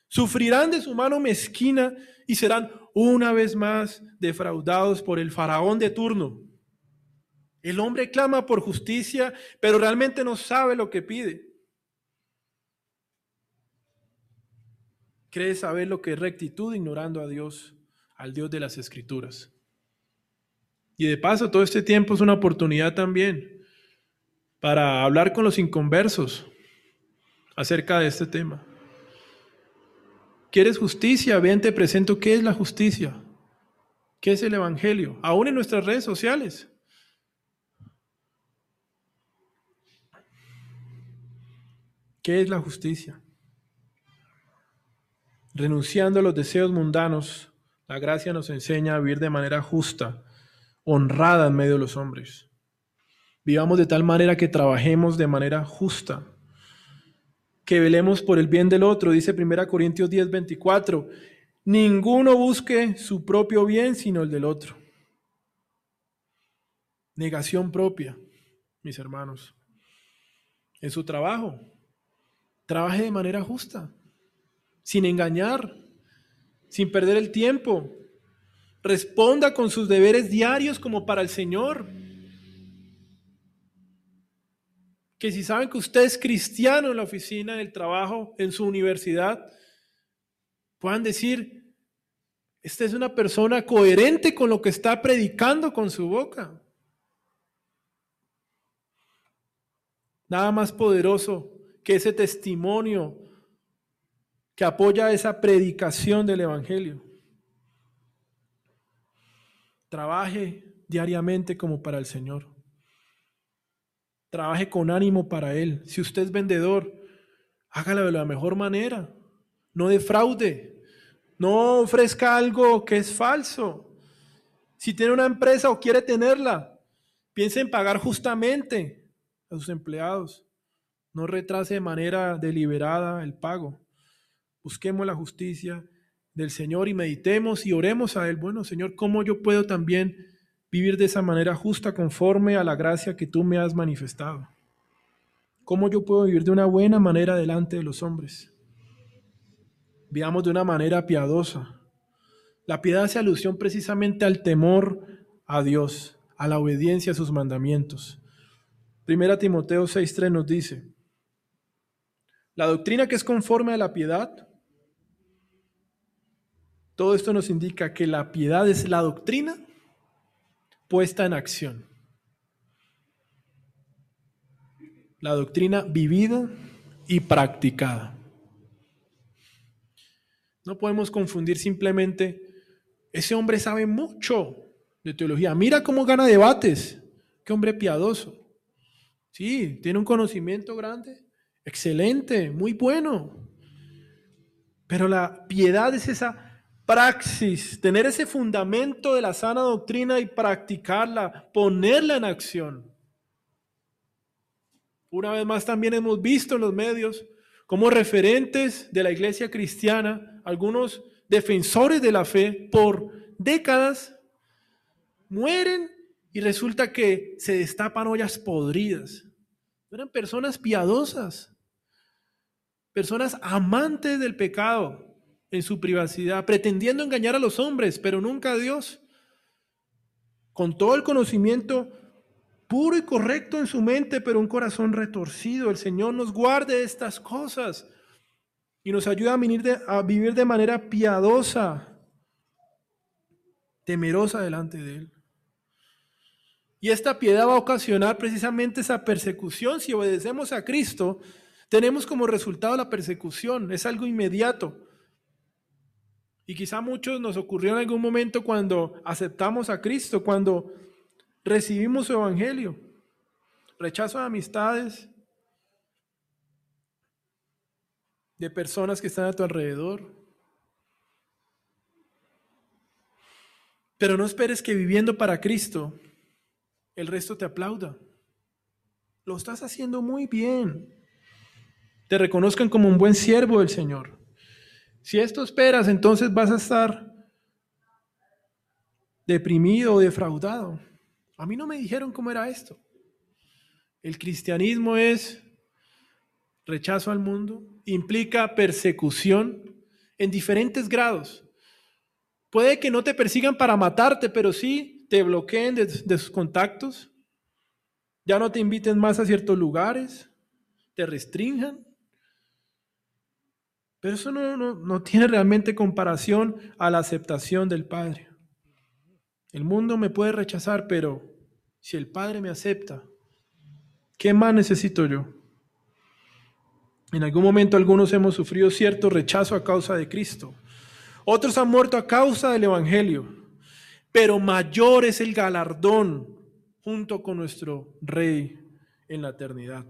sufrirán de su mano mezquina y serán una vez más defraudados por el faraón de turno. El hombre clama por justicia, pero realmente no sabe lo que pide. cree saber lo que es rectitud ignorando a Dios, al Dios de las Escrituras. Y de paso, todo este tiempo es una oportunidad también para hablar con los inconversos acerca de este tema. ¿Quieres justicia? Bien, te presento qué es la justicia, qué es el Evangelio, aún en nuestras redes sociales. ¿Qué es la justicia? Renunciando a los deseos mundanos, la gracia nos enseña a vivir de manera justa, honrada en medio de los hombres. Vivamos de tal manera que trabajemos de manera justa, que velemos por el bien del otro, dice 1 Corintios 10, 24. Ninguno busque su propio bien, sino el del otro. Negación propia, mis hermanos. En su trabajo, trabaje de manera justa sin engañar, sin perder el tiempo. Responda con sus deberes diarios como para el Señor. Que si saben que usted es cristiano en la oficina, en el trabajo, en su universidad, puedan decir, esta es una persona coherente con lo que está predicando con su boca. Nada más poderoso que ese testimonio que apoya esa predicación del Evangelio. Trabaje diariamente como para el Señor. Trabaje con ánimo para Él. Si usted es vendedor, hágalo de la mejor manera. No defraude. No ofrezca algo que es falso. Si tiene una empresa o quiere tenerla, piense en pagar justamente a sus empleados. No retrase de manera deliberada el pago. Busquemos la justicia del Señor y meditemos y oremos a Él. Bueno, Señor, ¿cómo yo puedo también vivir de esa manera justa conforme a la gracia que tú me has manifestado? ¿Cómo yo puedo vivir de una buena manera delante de los hombres? Vivamos de una manera piadosa. La piedad hace alusión precisamente al temor a Dios, a la obediencia a sus mandamientos. Primera Timoteo 6.3 nos dice, la doctrina que es conforme a la piedad todo esto nos indica que la piedad es la doctrina puesta en acción. La doctrina vivida y practicada. No podemos confundir simplemente, ese hombre sabe mucho de teología. Mira cómo gana debates. Qué hombre piadoso. Sí, tiene un conocimiento grande. Excelente, muy bueno. Pero la piedad es esa praxis, tener ese fundamento de la sana doctrina y practicarla, ponerla en acción. Una vez más también hemos visto en los medios como referentes de la iglesia cristiana, algunos defensores de la fe por décadas, mueren y resulta que se destapan ollas podridas. Eran personas piadosas, personas amantes del pecado, en su privacidad, pretendiendo engañar a los hombres, pero nunca a Dios. Con todo el conocimiento puro y correcto en su mente, pero un corazón retorcido. El Señor nos guarde de estas cosas y nos ayuda a, a vivir de manera piadosa, temerosa delante de Él. Y esta piedad va a ocasionar precisamente esa persecución. Si obedecemos a Cristo, tenemos como resultado la persecución. Es algo inmediato. Y quizá muchos nos ocurrió en algún momento cuando aceptamos a Cristo, cuando recibimos su evangelio. Rechazo de amistades, de personas que están a tu alrededor. Pero no esperes que viviendo para Cristo el resto te aplauda. Lo estás haciendo muy bien. Te reconozcan como un buen siervo del Señor. Si esto esperas, entonces vas a estar deprimido o defraudado. A mí no me dijeron cómo era esto. El cristianismo es rechazo al mundo, implica persecución en diferentes grados. Puede que no te persigan para matarte, pero sí te bloqueen de, sus contactos, ya no te inviten más a ciertos lugares, te restrinjan. Pero eso no, no tiene realmente comparación a la aceptación del Padre. El mundo me puede rechazar, pero si el Padre me acepta, ¿qué más necesito yo? En algún momento algunos hemos sufrido cierto rechazo a causa de Cristo. Otros han muerto a causa del Evangelio. Pero mayor es el galardón junto con nuestro Rey en la eternidad.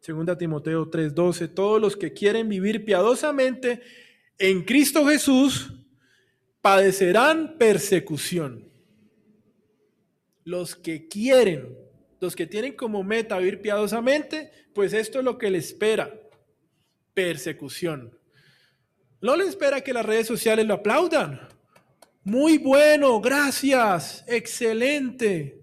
Segunda Timoteo 3:12, todos los que quieren vivir piadosamente en Cristo Jesús padecerán persecución. Los que quieren, los que tienen como meta vivir piadosamente, pues esto es lo que les espera, persecución. No le espera que las redes sociales lo aplaudan. Muy bueno, gracias, excelente.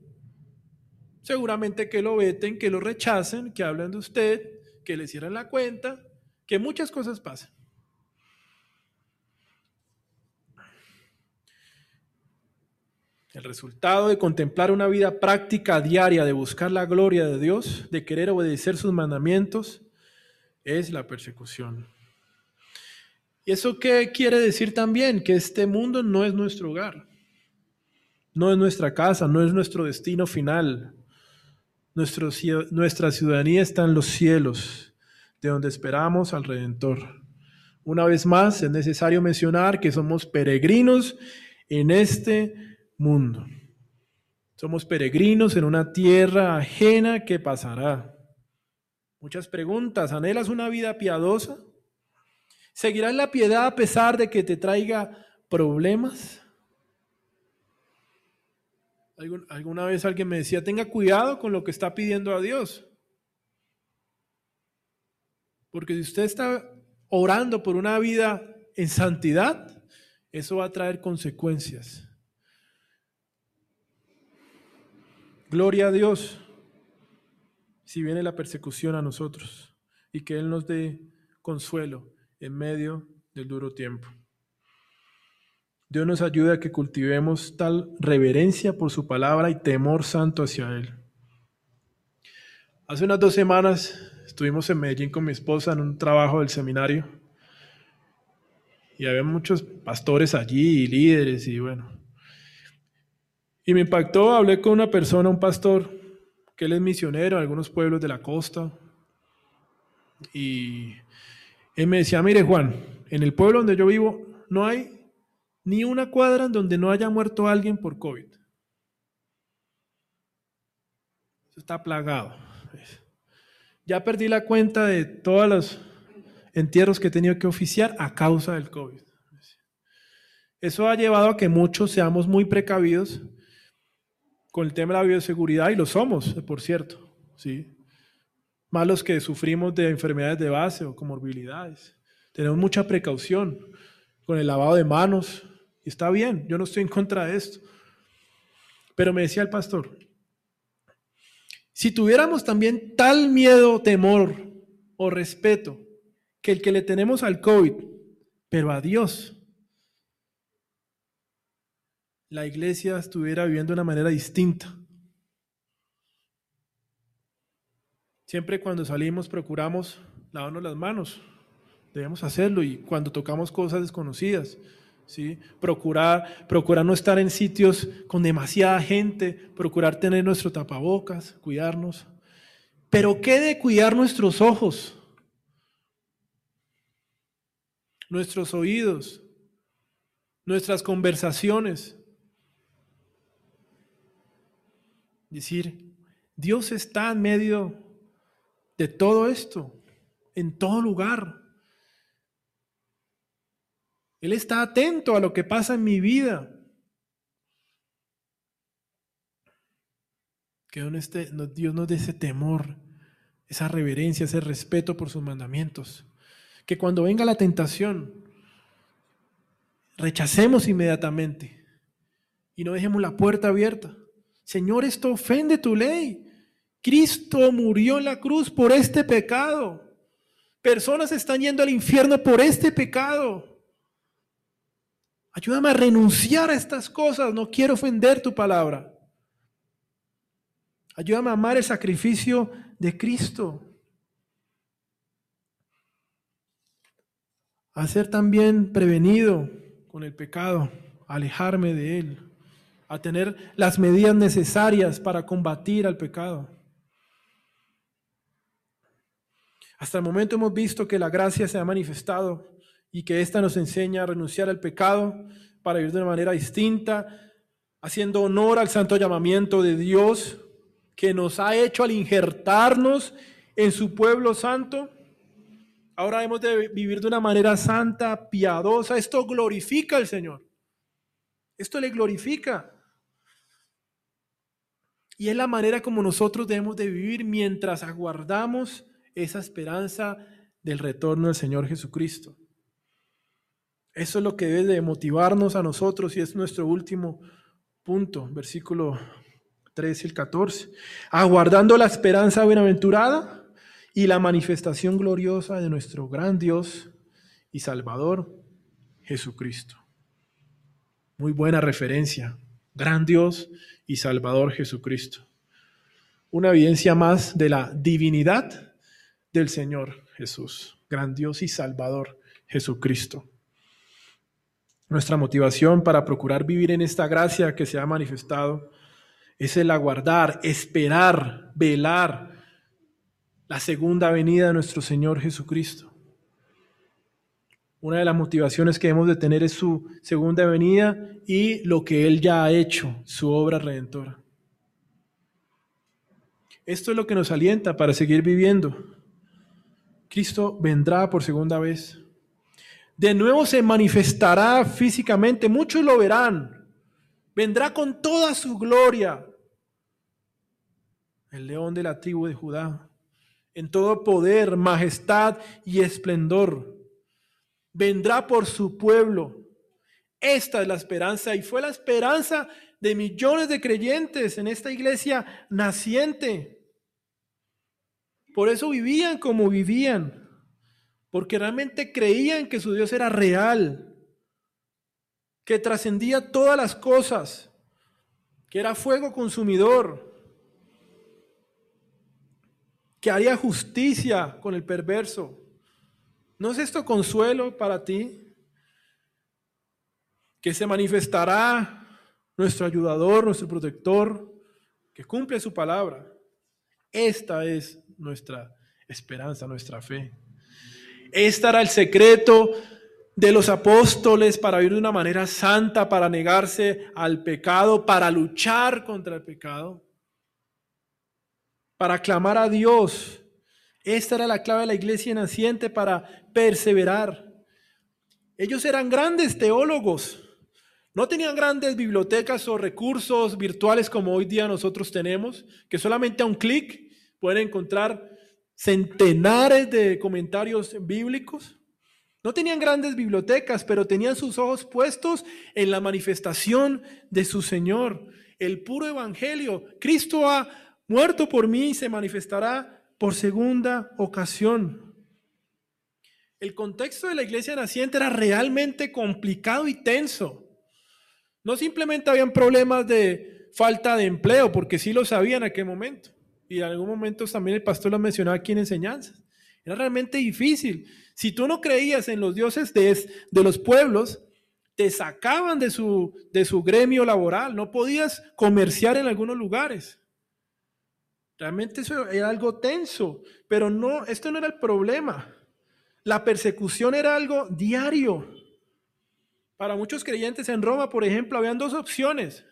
Seguramente que lo veten, que lo rechacen, que hablen de usted, que le cierren la cuenta, que muchas cosas pasan. El resultado de contemplar una vida práctica diaria, de buscar la gloria de Dios, de querer obedecer sus mandamientos, es la persecución. ¿Y eso qué quiere decir también? Que este mundo no es nuestro hogar, no es nuestra casa, no es nuestro destino final. Nuestra ciudadanía está en los cielos, de donde esperamos al Redentor. Una vez más, es necesario mencionar que somos peregrinos en este mundo. Somos peregrinos en una tierra ajena que pasará. Muchas preguntas. ¿Anhelas una vida piadosa? ¿Seguirás la piedad a pesar de que te traiga problemas? Alguna vez alguien me decía, tenga cuidado con lo que está pidiendo a Dios. Porque si usted está orando por una vida en santidad, eso va a traer consecuencias. Gloria a Dios si viene la persecución a nosotros y que Él nos dé consuelo en medio del duro tiempo. Dios nos ayuda a que cultivemos tal reverencia por su palabra y temor santo hacia Él. Hace unas dos semanas estuvimos en Medellín con mi esposa en un trabajo del seminario y había muchos pastores allí y líderes y bueno, y me impactó, hablé con una persona, un pastor, que él es misionero en algunos pueblos de la costa. Y él me decía, mire Juan, en el pueblo donde yo vivo no hay ni una cuadra en donde no haya muerto alguien por COVID. Eso está plagado. Ya perdí la cuenta de todos los entierros que he tenido que oficiar a causa del COVID. Eso ha llevado a que muchos seamos muy precavidos con el tema de la bioseguridad, y lo somos, por cierto, ¿sí? Más los que sufrimos de enfermedades de base o comorbilidades. Tenemos mucha precaución con el lavado de manos, y está bien, yo no estoy en contra de esto. Pero me decía el pastor, si tuviéramos también tal miedo, temor o respeto que el que le tenemos al COVID, pero a Dios, la iglesia estuviera viviendo de una manera distinta. Siempre cuando salimos procuramos lavarnos las manos. Debemos hacerlo y cuando tocamos cosas desconocidas, Procurar, procurar no estar en sitios con demasiada gente, procurar tener nuestro tapabocas, cuidarnos. Pero ¿qué de cuidar nuestros ojos? Nuestros oídos, nuestras conversaciones, Decir, Dios está en medio de todo esto. en todo lugar. Él está atento a lo que pasa en mi vida. Que Dios nos dé ese temor, esa reverencia, ese respeto por sus mandamientos. Que cuando venga la tentación, rechacemos inmediatamente y no dejemos la puerta abierta. Señor, esto ofende tu ley. Cristo murió en la cruz por este pecado. Personas están yendo al infierno por este pecado. Ayúdame a renunciar a estas cosas. No quiero ofender tu palabra. Ayúdame a amar el sacrificio de Cristo. A ser también prevenido con el pecado, alejarme de él, a tener las medidas necesarias para combatir al pecado. Hasta el momento hemos visto que la gracia se ha manifestado y que ésta nos enseña a renunciar al pecado para vivir de una manera distinta, haciendo honor al santo llamamiento de Dios que nos ha hecho al injertarnos en su pueblo santo Ahora hemos de vivir de una manera santa, piadosa. Esto glorifica al Señor. Esto le glorifica. Y es la manera como nosotros debemos de vivir mientras aguardamos esa esperanza del retorno del Señor Jesucristo. Eso es lo que debe de motivarnos a nosotros y es nuestro último punto, versículo 13 y el 14. Aguardando la esperanza bienaventurada y la manifestación gloriosa de nuestro gran Dios y Salvador, Jesucristo. Muy buena referencia. Gran Dios y Salvador Jesucristo. Una evidencia más de la divinidad del Señor Jesús. Gran Dios y Salvador Jesucristo. Nuestra motivación para procurar vivir en esta gracia que se ha manifestado es el aguardar, esperar, velar, la segunda venida de nuestro Señor Jesucristo. Una de las motivaciones que debemos de tener es su segunda venida y lo que Él ya ha hecho, su obra redentora. Esto es lo que nos alienta para seguir viviendo. Cristo vendrá por segunda vez. De nuevo se manifestará físicamente, muchos lo verán. Vendrá con toda su gloria. El león de la tribu de Judá en todo poder, majestad y esplendor. Vendrá por su pueblo. Esta es la esperanza y fue la esperanza de millones de creyentes en esta iglesia naciente. Por eso vivían como vivían, porque realmente creían que su Dios era real, que trascendía todas las cosas, que era fuego consumidor, que haría justicia con el perverso. ¿No es esto consuelo para ti? Que se manifestará nuestro ayudador, nuestro protector, que cumple su palabra. Esta es nuestra esperanza, nuestra fe. Este era el secreto de los apóstoles para vivir de una manera santa, para negarse al pecado, para luchar contra el pecado para clamar a Dios. Esta era la clave de la iglesia naciente para perseverar. Ellos eran grandes teólogos. No tenían grandes bibliotecas o recursos virtuales como hoy día nosotros tenemos, que solamente a un clic pueden encontrar centenares de comentarios bíblicos. No tenían grandes bibliotecas, pero tenían sus ojos puestos en la manifestación de su Señor, el puro evangelio. Cristo ha muerto por mí, se manifestará por segunda ocasión. El contexto de la iglesia naciente era realmente complicado y tenso. No simplemente habían problemas de falta de empleo, porque sí lo sabían en aquel momento. Y en algún momento también el pastor lo mencionaba aquí en enseñanzas. Era realmente difícil. Si tú no creías en los dioses de, los pueblos, te sacaban de su, de su gremio laboral. No podías comerciar en algunos lugares. Realmente eso era algo tenso, pero no, esto no era el problema. La persecución era algo diario. Para muchos creyentes en Roma, por ejemplo, habían dos opciones.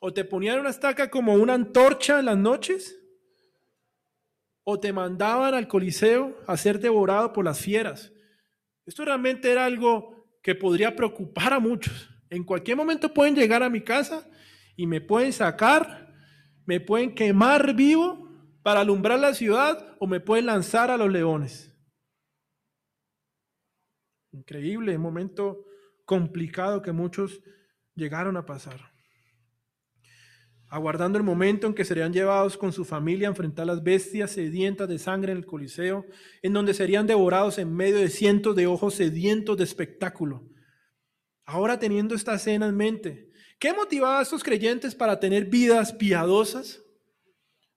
O te ponían una estaca como una antorcha en las noches, o te mandaban al Coliseo a ser devorado por las fieras. Esto realmente era algo que podría preocupar a muchos. En cualquier momento pueden llegar a mi casa y me pueden sacar, me pueden quemar vivo para alumbrar la ciudad o me pueden lanzar a los leones. Increíble, un momento complicado que muchos llegaron a pasar. Aguardando el momento en que serían llevados con su familia a enfrentar las bestias sedientas de sangre en el Coliseo, en donde serían devorados en medio de cientos de ojos sedientos de espectáculo. Ahora teniendo esta escena en mente, ¿qué motivaba a estos creyentes para tener vidas piadosas?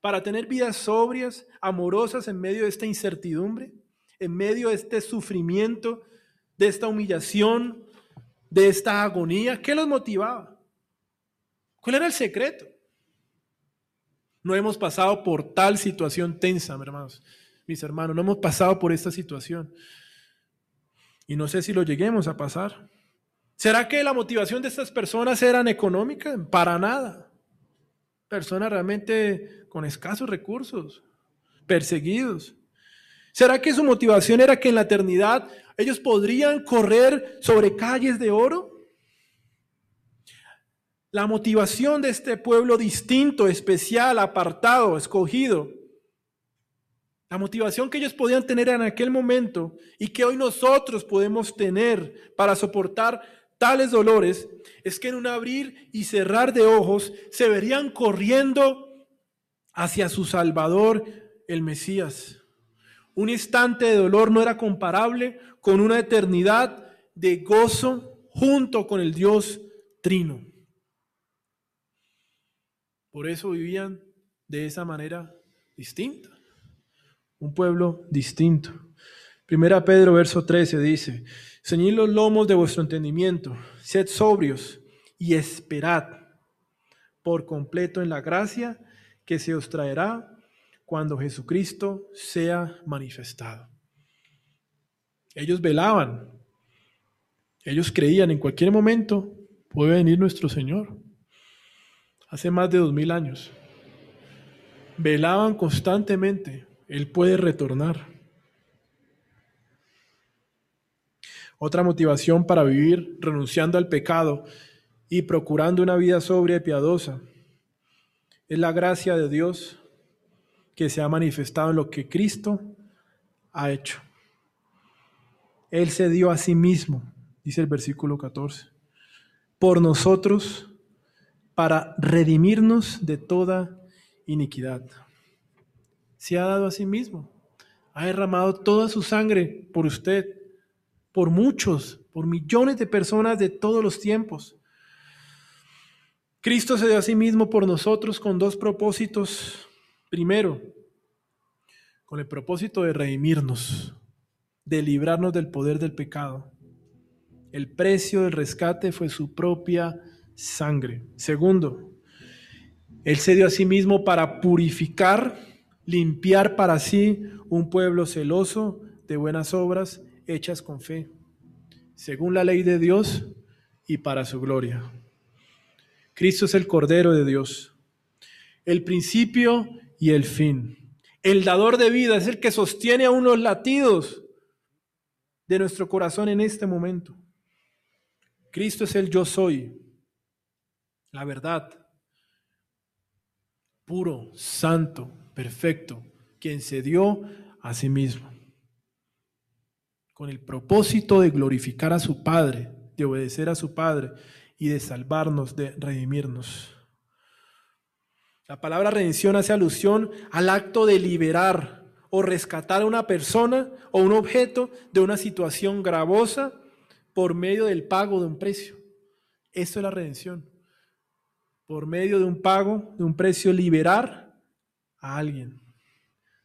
para tener vidas sobrias, amorosas en medio de esta incertidumbre, en medio de este sufrimiento, de esta humillación, de esta agonía. ¿Qué los motivaba? ¿Cuál era el secreto? No hemos pasado por tal situación tensa, mis hermanos. Mis hermanos, no hemos pasado por esta situación. Y no sé si lo lleguemos a pasar. ¿Será que la motivación de estas personas eran económica? Para nada. Personas realmente con escasos recursos, perseguidos. ¿Será que su motivación era que en la eternidad ellos podrían correr sobre calles de oro? La motivación de este pueblo distinto, especial, apartado, escogido, la motivación que ellos podían tener en aquel momento y que hoy nosotros podemos tener para soportar tales dolores, es que en un abrir y cerrar de ojos se verían corriendo hacia su Salvador, el Mesías. Un instante de dolor no era comparable con una eternidad de gozo junto con el Dios Trino. Por eso vivían de esa manera distinta. Un pueblo distinto. Primera Pedro, verso 13 dice, Ceñid los lomos de vuestro entendimiento, sed sobrios y esperad por completo en la gracia que se os traerá cuando Jesucristo sea manifestado. Ellos velaban, ellos creían en cualquier momento puede venir nuestro Señor. Hace más de dos mil años. Velaban constantemente, Él puede retornar. Otra motivación para vivir renunciando al pecado y procurando una vida sobria y piadosa es la gracia de Dios que se ha manifestado en lo que Cristo ha hecho. Él se dio a sí mismo, dice el versículo 14, por nosotros para redimirnos de toda iniquidad. Se ha dado a sí mismo, ha derramado toda su sangre por usted, por muchos, por millones de personas de todos los tiempos. Cristo se dio a sí mismo por nosotros con dos propósitos. Primero, con el propósito de redimirnos, de librarnos del poder del pecado. El precio del rescate fue su propia sangre. Segundo, Él se dio a sí mismo para purificar, limpiar para sí un pueblo celoso de buenas obras hechas con fe, según la ley de Dios y para su gloria. Cristo es el Cordero de Dios, el principio y el fin. El dador de vida es el que sostiene a unos latidos de nuestro corazón en este momento. Cristo es el yo soy, la verdad, puro, santo, perfecto, quien se dio a sí mismo, con el propósito de glorificar a su Padre, de obedecer a su Padre y de salvarnos, de redimirnos. La palabra redención hace alusión al acto de liberar o rescatar a una persona o un objeto de una situación gravosa por medio del pago de un precio. Eso es la redención. Por medio de un pago, de un precio, liberar a alguien.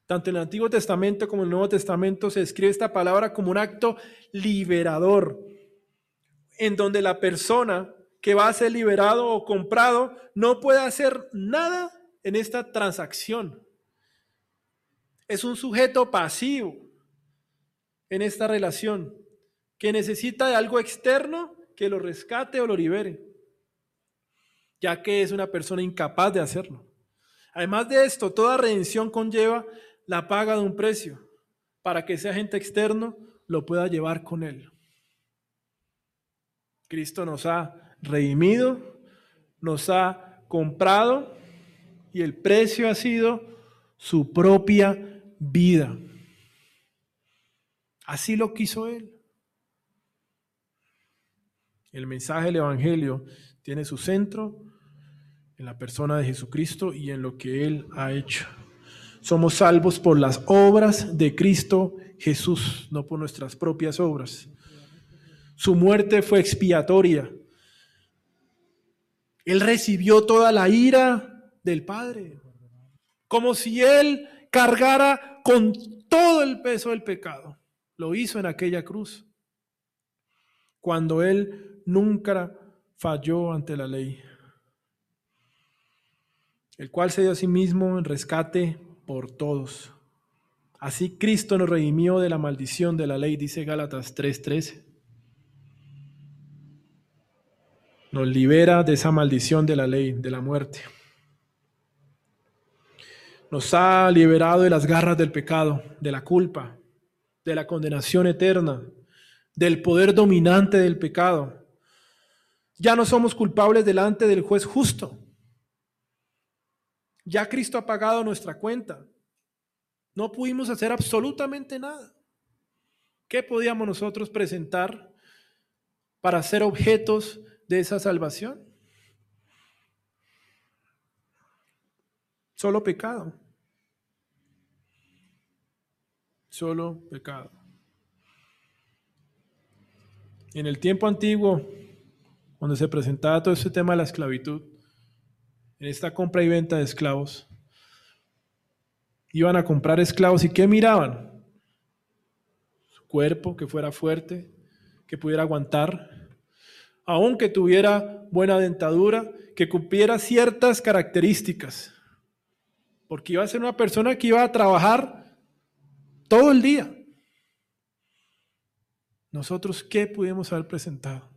Tanto en el Antiguo Testamento como en el Nuevo Testamento se escribe esta palabra como un acto liberador, en donde la persona que va a ser liberado o comprado no puede hacer nada en esta transacción. Es un sujeto pasivo en esta relación que necesita de algo externo que lo rescate o lo libere, ya que es una persona incapaz de hacerlo. Además de esto, toda redención conlleva la paga de un precio para que ese agente externo lo pueda llevar con él. Cristo nos ha redimido, nos ha comprado y el precio ha sido su propia vida. Así lo quiso Él. El mensaje del Evangelio tiene su centro en la persona de Jesucristo y en lo que Él ha hecho. Somos salvos por las obras de Cristo Jesús, no por nuestras propias obras. Su muerte fue expiatoria. Él recibió toda la ira del Padre, como si Él cargara con todo el peso del pecado. Lo hizo en aquella cruz, cuando Él nunca falló ante la ley, el cual se dio a sí mismo en rescate por todos. Así Cristo nos redimió de la maldición de la ley, dice Gálatas 3:13. Nos libera de esa maldición de la ley, de la muerte. Nos ha liberado de las garras del pecado, de la culpa, de la condenación eterna, del poder dominante del pecado. Ya no somos culpables delante del juez justo. Ya Cristo ha pagado nuestra cuenta. No pudimos hacer absolutamente nada. ¿Qué podíamos nosotros presentar para ser objetos de esa salvación? Solo pecado. Solo pecado. En el tiempo antiguo, cuando se presentaba todo este tema de la esclavitud, en esta compra y venta de esclavos. Iban a comprar esclavos y ¿qué miraban? Su cuerpo, que fuera fuerte, que pudiera aguantar, aunque tuviera buena dentadura, que cumpliera ciertas características. Porque iba a ser una persona que iba a trabajar todo el día. Nosotros, ¿qué pudimos haber presentado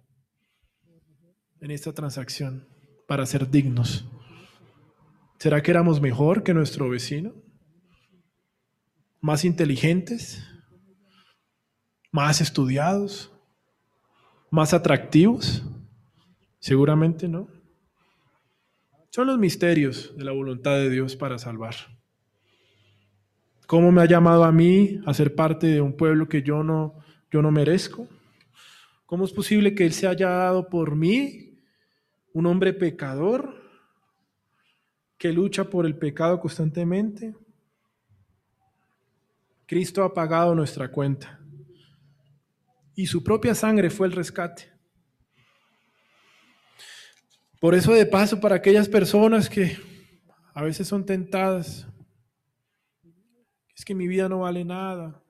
en esta transacción para ser dignos? ¿Será que éramos mejor que nuestro vecino? ¿Más inteligentes? ¿Más estudiados? ¿Más atractivos? Seguramente no. Son los misterios de la voluntad de Dios para salvar. ¿Cómo me ha llamado a mí a ser parte de un pueblo que yo no, yo no merezco? ¿Cómo es posible que Él se haya dado por mí, un hombre pecador, que lucha por el pecado constantemente, Cristo ha pagado nuestra cuenta y su propia sangre fue el rescate. Por eso de paso, para aquellas personas que a veces son tentadas, es que mi vida no vale nada.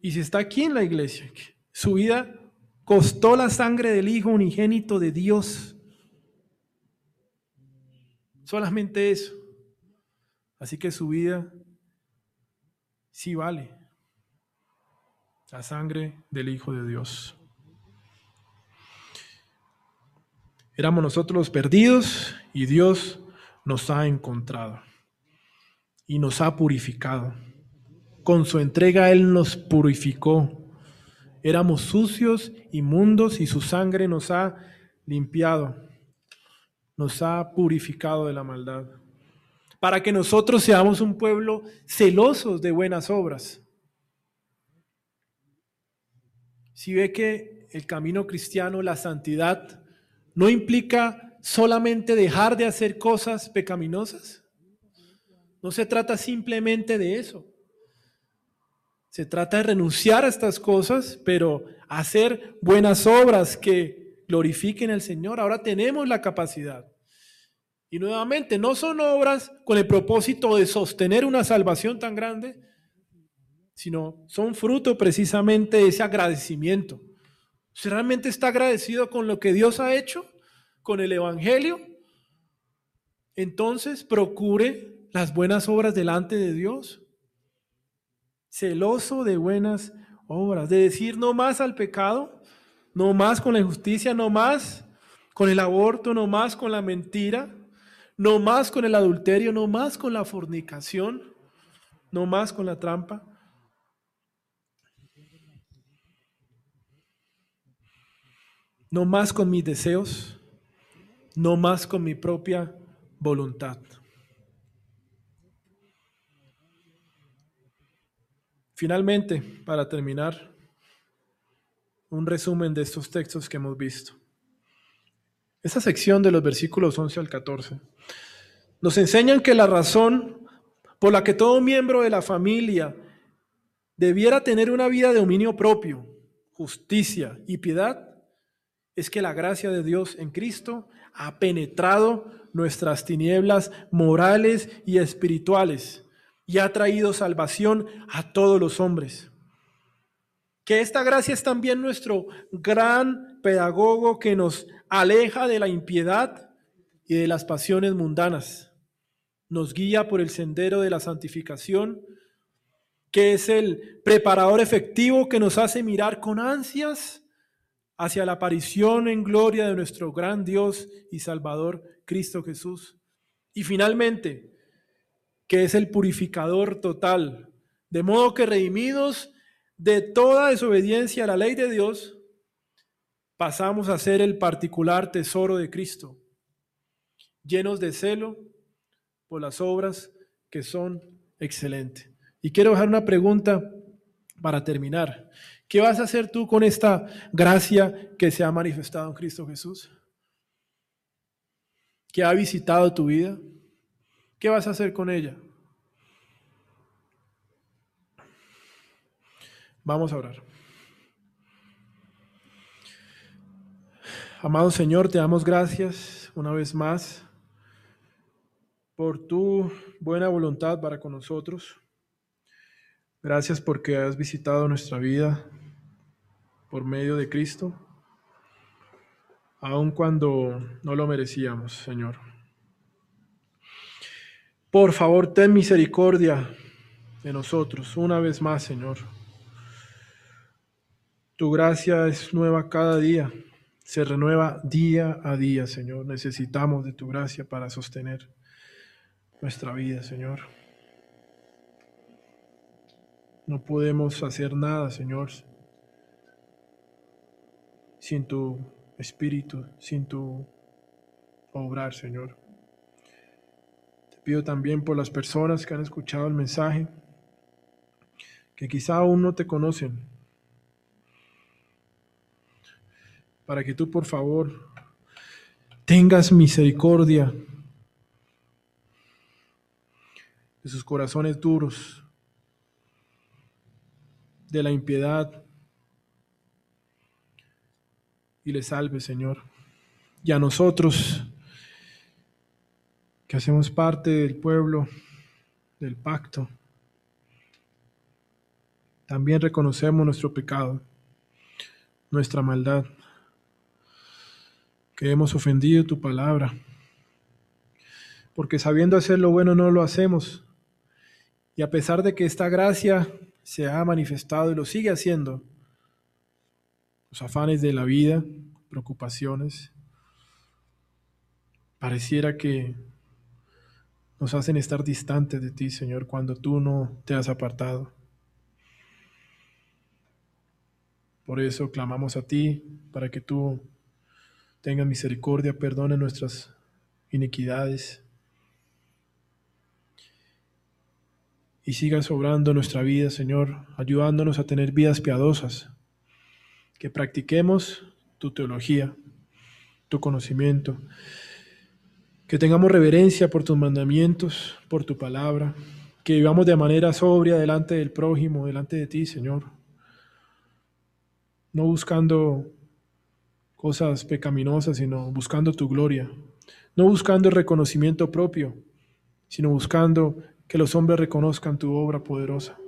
Y si está aquí en la iglesia, su vida costó la sangre del Hijo unigénito de Dios Solamente eso. Así que su vida sí vale la sangre del Hijo de Dios. Éramos nosotros perdidos y Dios nos ha encontrado y nos ha purificado. Con su entrega Él nos purificó. Éramos sucios, inmundos y su sangre nos ha limpiado nos ha purificado de la maldad, para que nosotros seamos un pueblo celosos de buenas obras. Si ve que el camino cristiano, la santidad, no implica solamente dejar de hacer cosas pecaminosas, no se trata simplemente de eso. Se trata de renunciar a estas cosas, pero hacer buenas obras que glorifiquen al Señor. Ahora tenemos la capacidad. Y nuevamente, no son obras con el propósito de sostener una salvación tan grande, sino son fruto precisamente de ese agradecimiento. ¿Se realmente está agradecido con lo que Dios ha hecho, con el Evangelio? Entonces procure las buenas obras delante de Dios. Celoso de buenas obras, de decir no más al pecado, no más con la injusticia, no más con el aborto, no más con la mentira, no más con el adulterio, no más con la fornicación, no más con la trampa. No más con mis deseos, no más con mi propia voluntad. Finalmente, para terminar, un resumen de estos textos que hemos visto. Esta sección de los versículos 11 al 14 nos enseñan que la razón por la que todo miembro de la familia debiera tener una vida de dominio propio, justicia y piedad es que la gracia de Dios en Cristo ha penetrado nuestras tinieblas morales y espirituales y ha traído salvación a todos los hombres. Que esta gracia es también nuestro gran pedagogo que nos aleja de la impiedad y de las pasiones mundanas. Nos guía por el sendero de la santificación, que es el preparador efectivo que nos hace mirar con ansias hacia la aparición en gloria de nuestro gran Dios y Salvador Cristo Jesús. Y finalmente, que es el purificador total, de modo que redimidos de toda desobediencia a la ley de Dios, pasamos a ser el particular tesoro de Cristo, llenos de celo por las obras que son excelentes. Y quiero dejar una pregunta para terminar. ¿Qué vas a hacer tú con esta gracia que se ha manifestado en Cristo Jesús? ¿Que ha visitado tu vida? ¿Qué vas a hacer con ella? Vamos a orar. Amado Señor, te damos gracias una vez más por tu buena voluntad para con nosotros. Gracias porque has visitado nuestra vida por medio de Cristo, aun cuando no lo merecíamos, Señor. Por favor, ten misericordia de nosotros una vez más, Señor. Tu gracia es nueva cada día, se renueva día a día, Señor. Necesitamos de tu gracia para sostener nuestra vida, Señor. No podemos hacer nada, Señor, sin tu espíritu, sin tu obrar, Señor. Te pido también por las personas que han escuchado el mensaje, que quizá aún no te conocen, para que tú, por favor, tengas misericordia de sus corazones duros, de la impiedad, y le salve, Señor. Y a nosotros, que hacemos parte del pueblo, del pacto, también reconocemos nuestro pecado, nuestra maldad, que hemos ofendido tu palabra, porque sabiendo hacer lo bueno no lo hacemos. Y a pesar de que esta gracia se ha manifestado y lo sigue haciendo, los afanes de la vida, preocupaciones, pareciera que nos hacen estar distantes de ti, Señor, cuando tú no te has apartado. Por eso clamamos a ti para que tú tengas misericordia, perdone nuestras iniquidades y sigas obrando nuestra vida, Señor, ayudándonos a tener vidas piadosas. Que practiquemos tu teología, tu conocimiento, que tengamos reverencia por tus mandamientos, por tu palabra, que vivamos de manera sobria delante del prójimo, delante de ti, Señor, no buscando cosas pecaminosas, sino buscando tu gloria, no buscando el reconocimiento propio, sino buscando que los hombres reconozcan tu obra poderosa.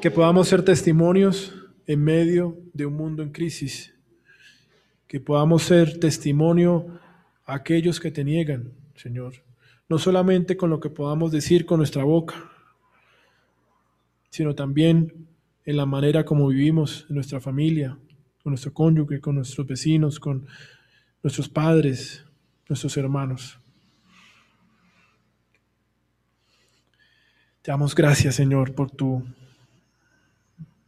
Que podamos ser testimonios en medio de un mundo en crisis. Que podamos ser testimonio a aquellos que te niegan, Señor. No solamente con lo que podamos decir con nuestra boca, sino también en la manera como vivimos en nuestra familia, con nuestro cónyuge, con nuestros vecinos, con nuestros padres, nuestros hermanos. Te damos gracias, Señor, por tu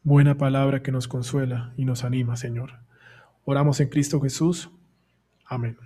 buena palabra que nos consuela y nos anima, Señor. Oramos en Cristo Jesús. Amén.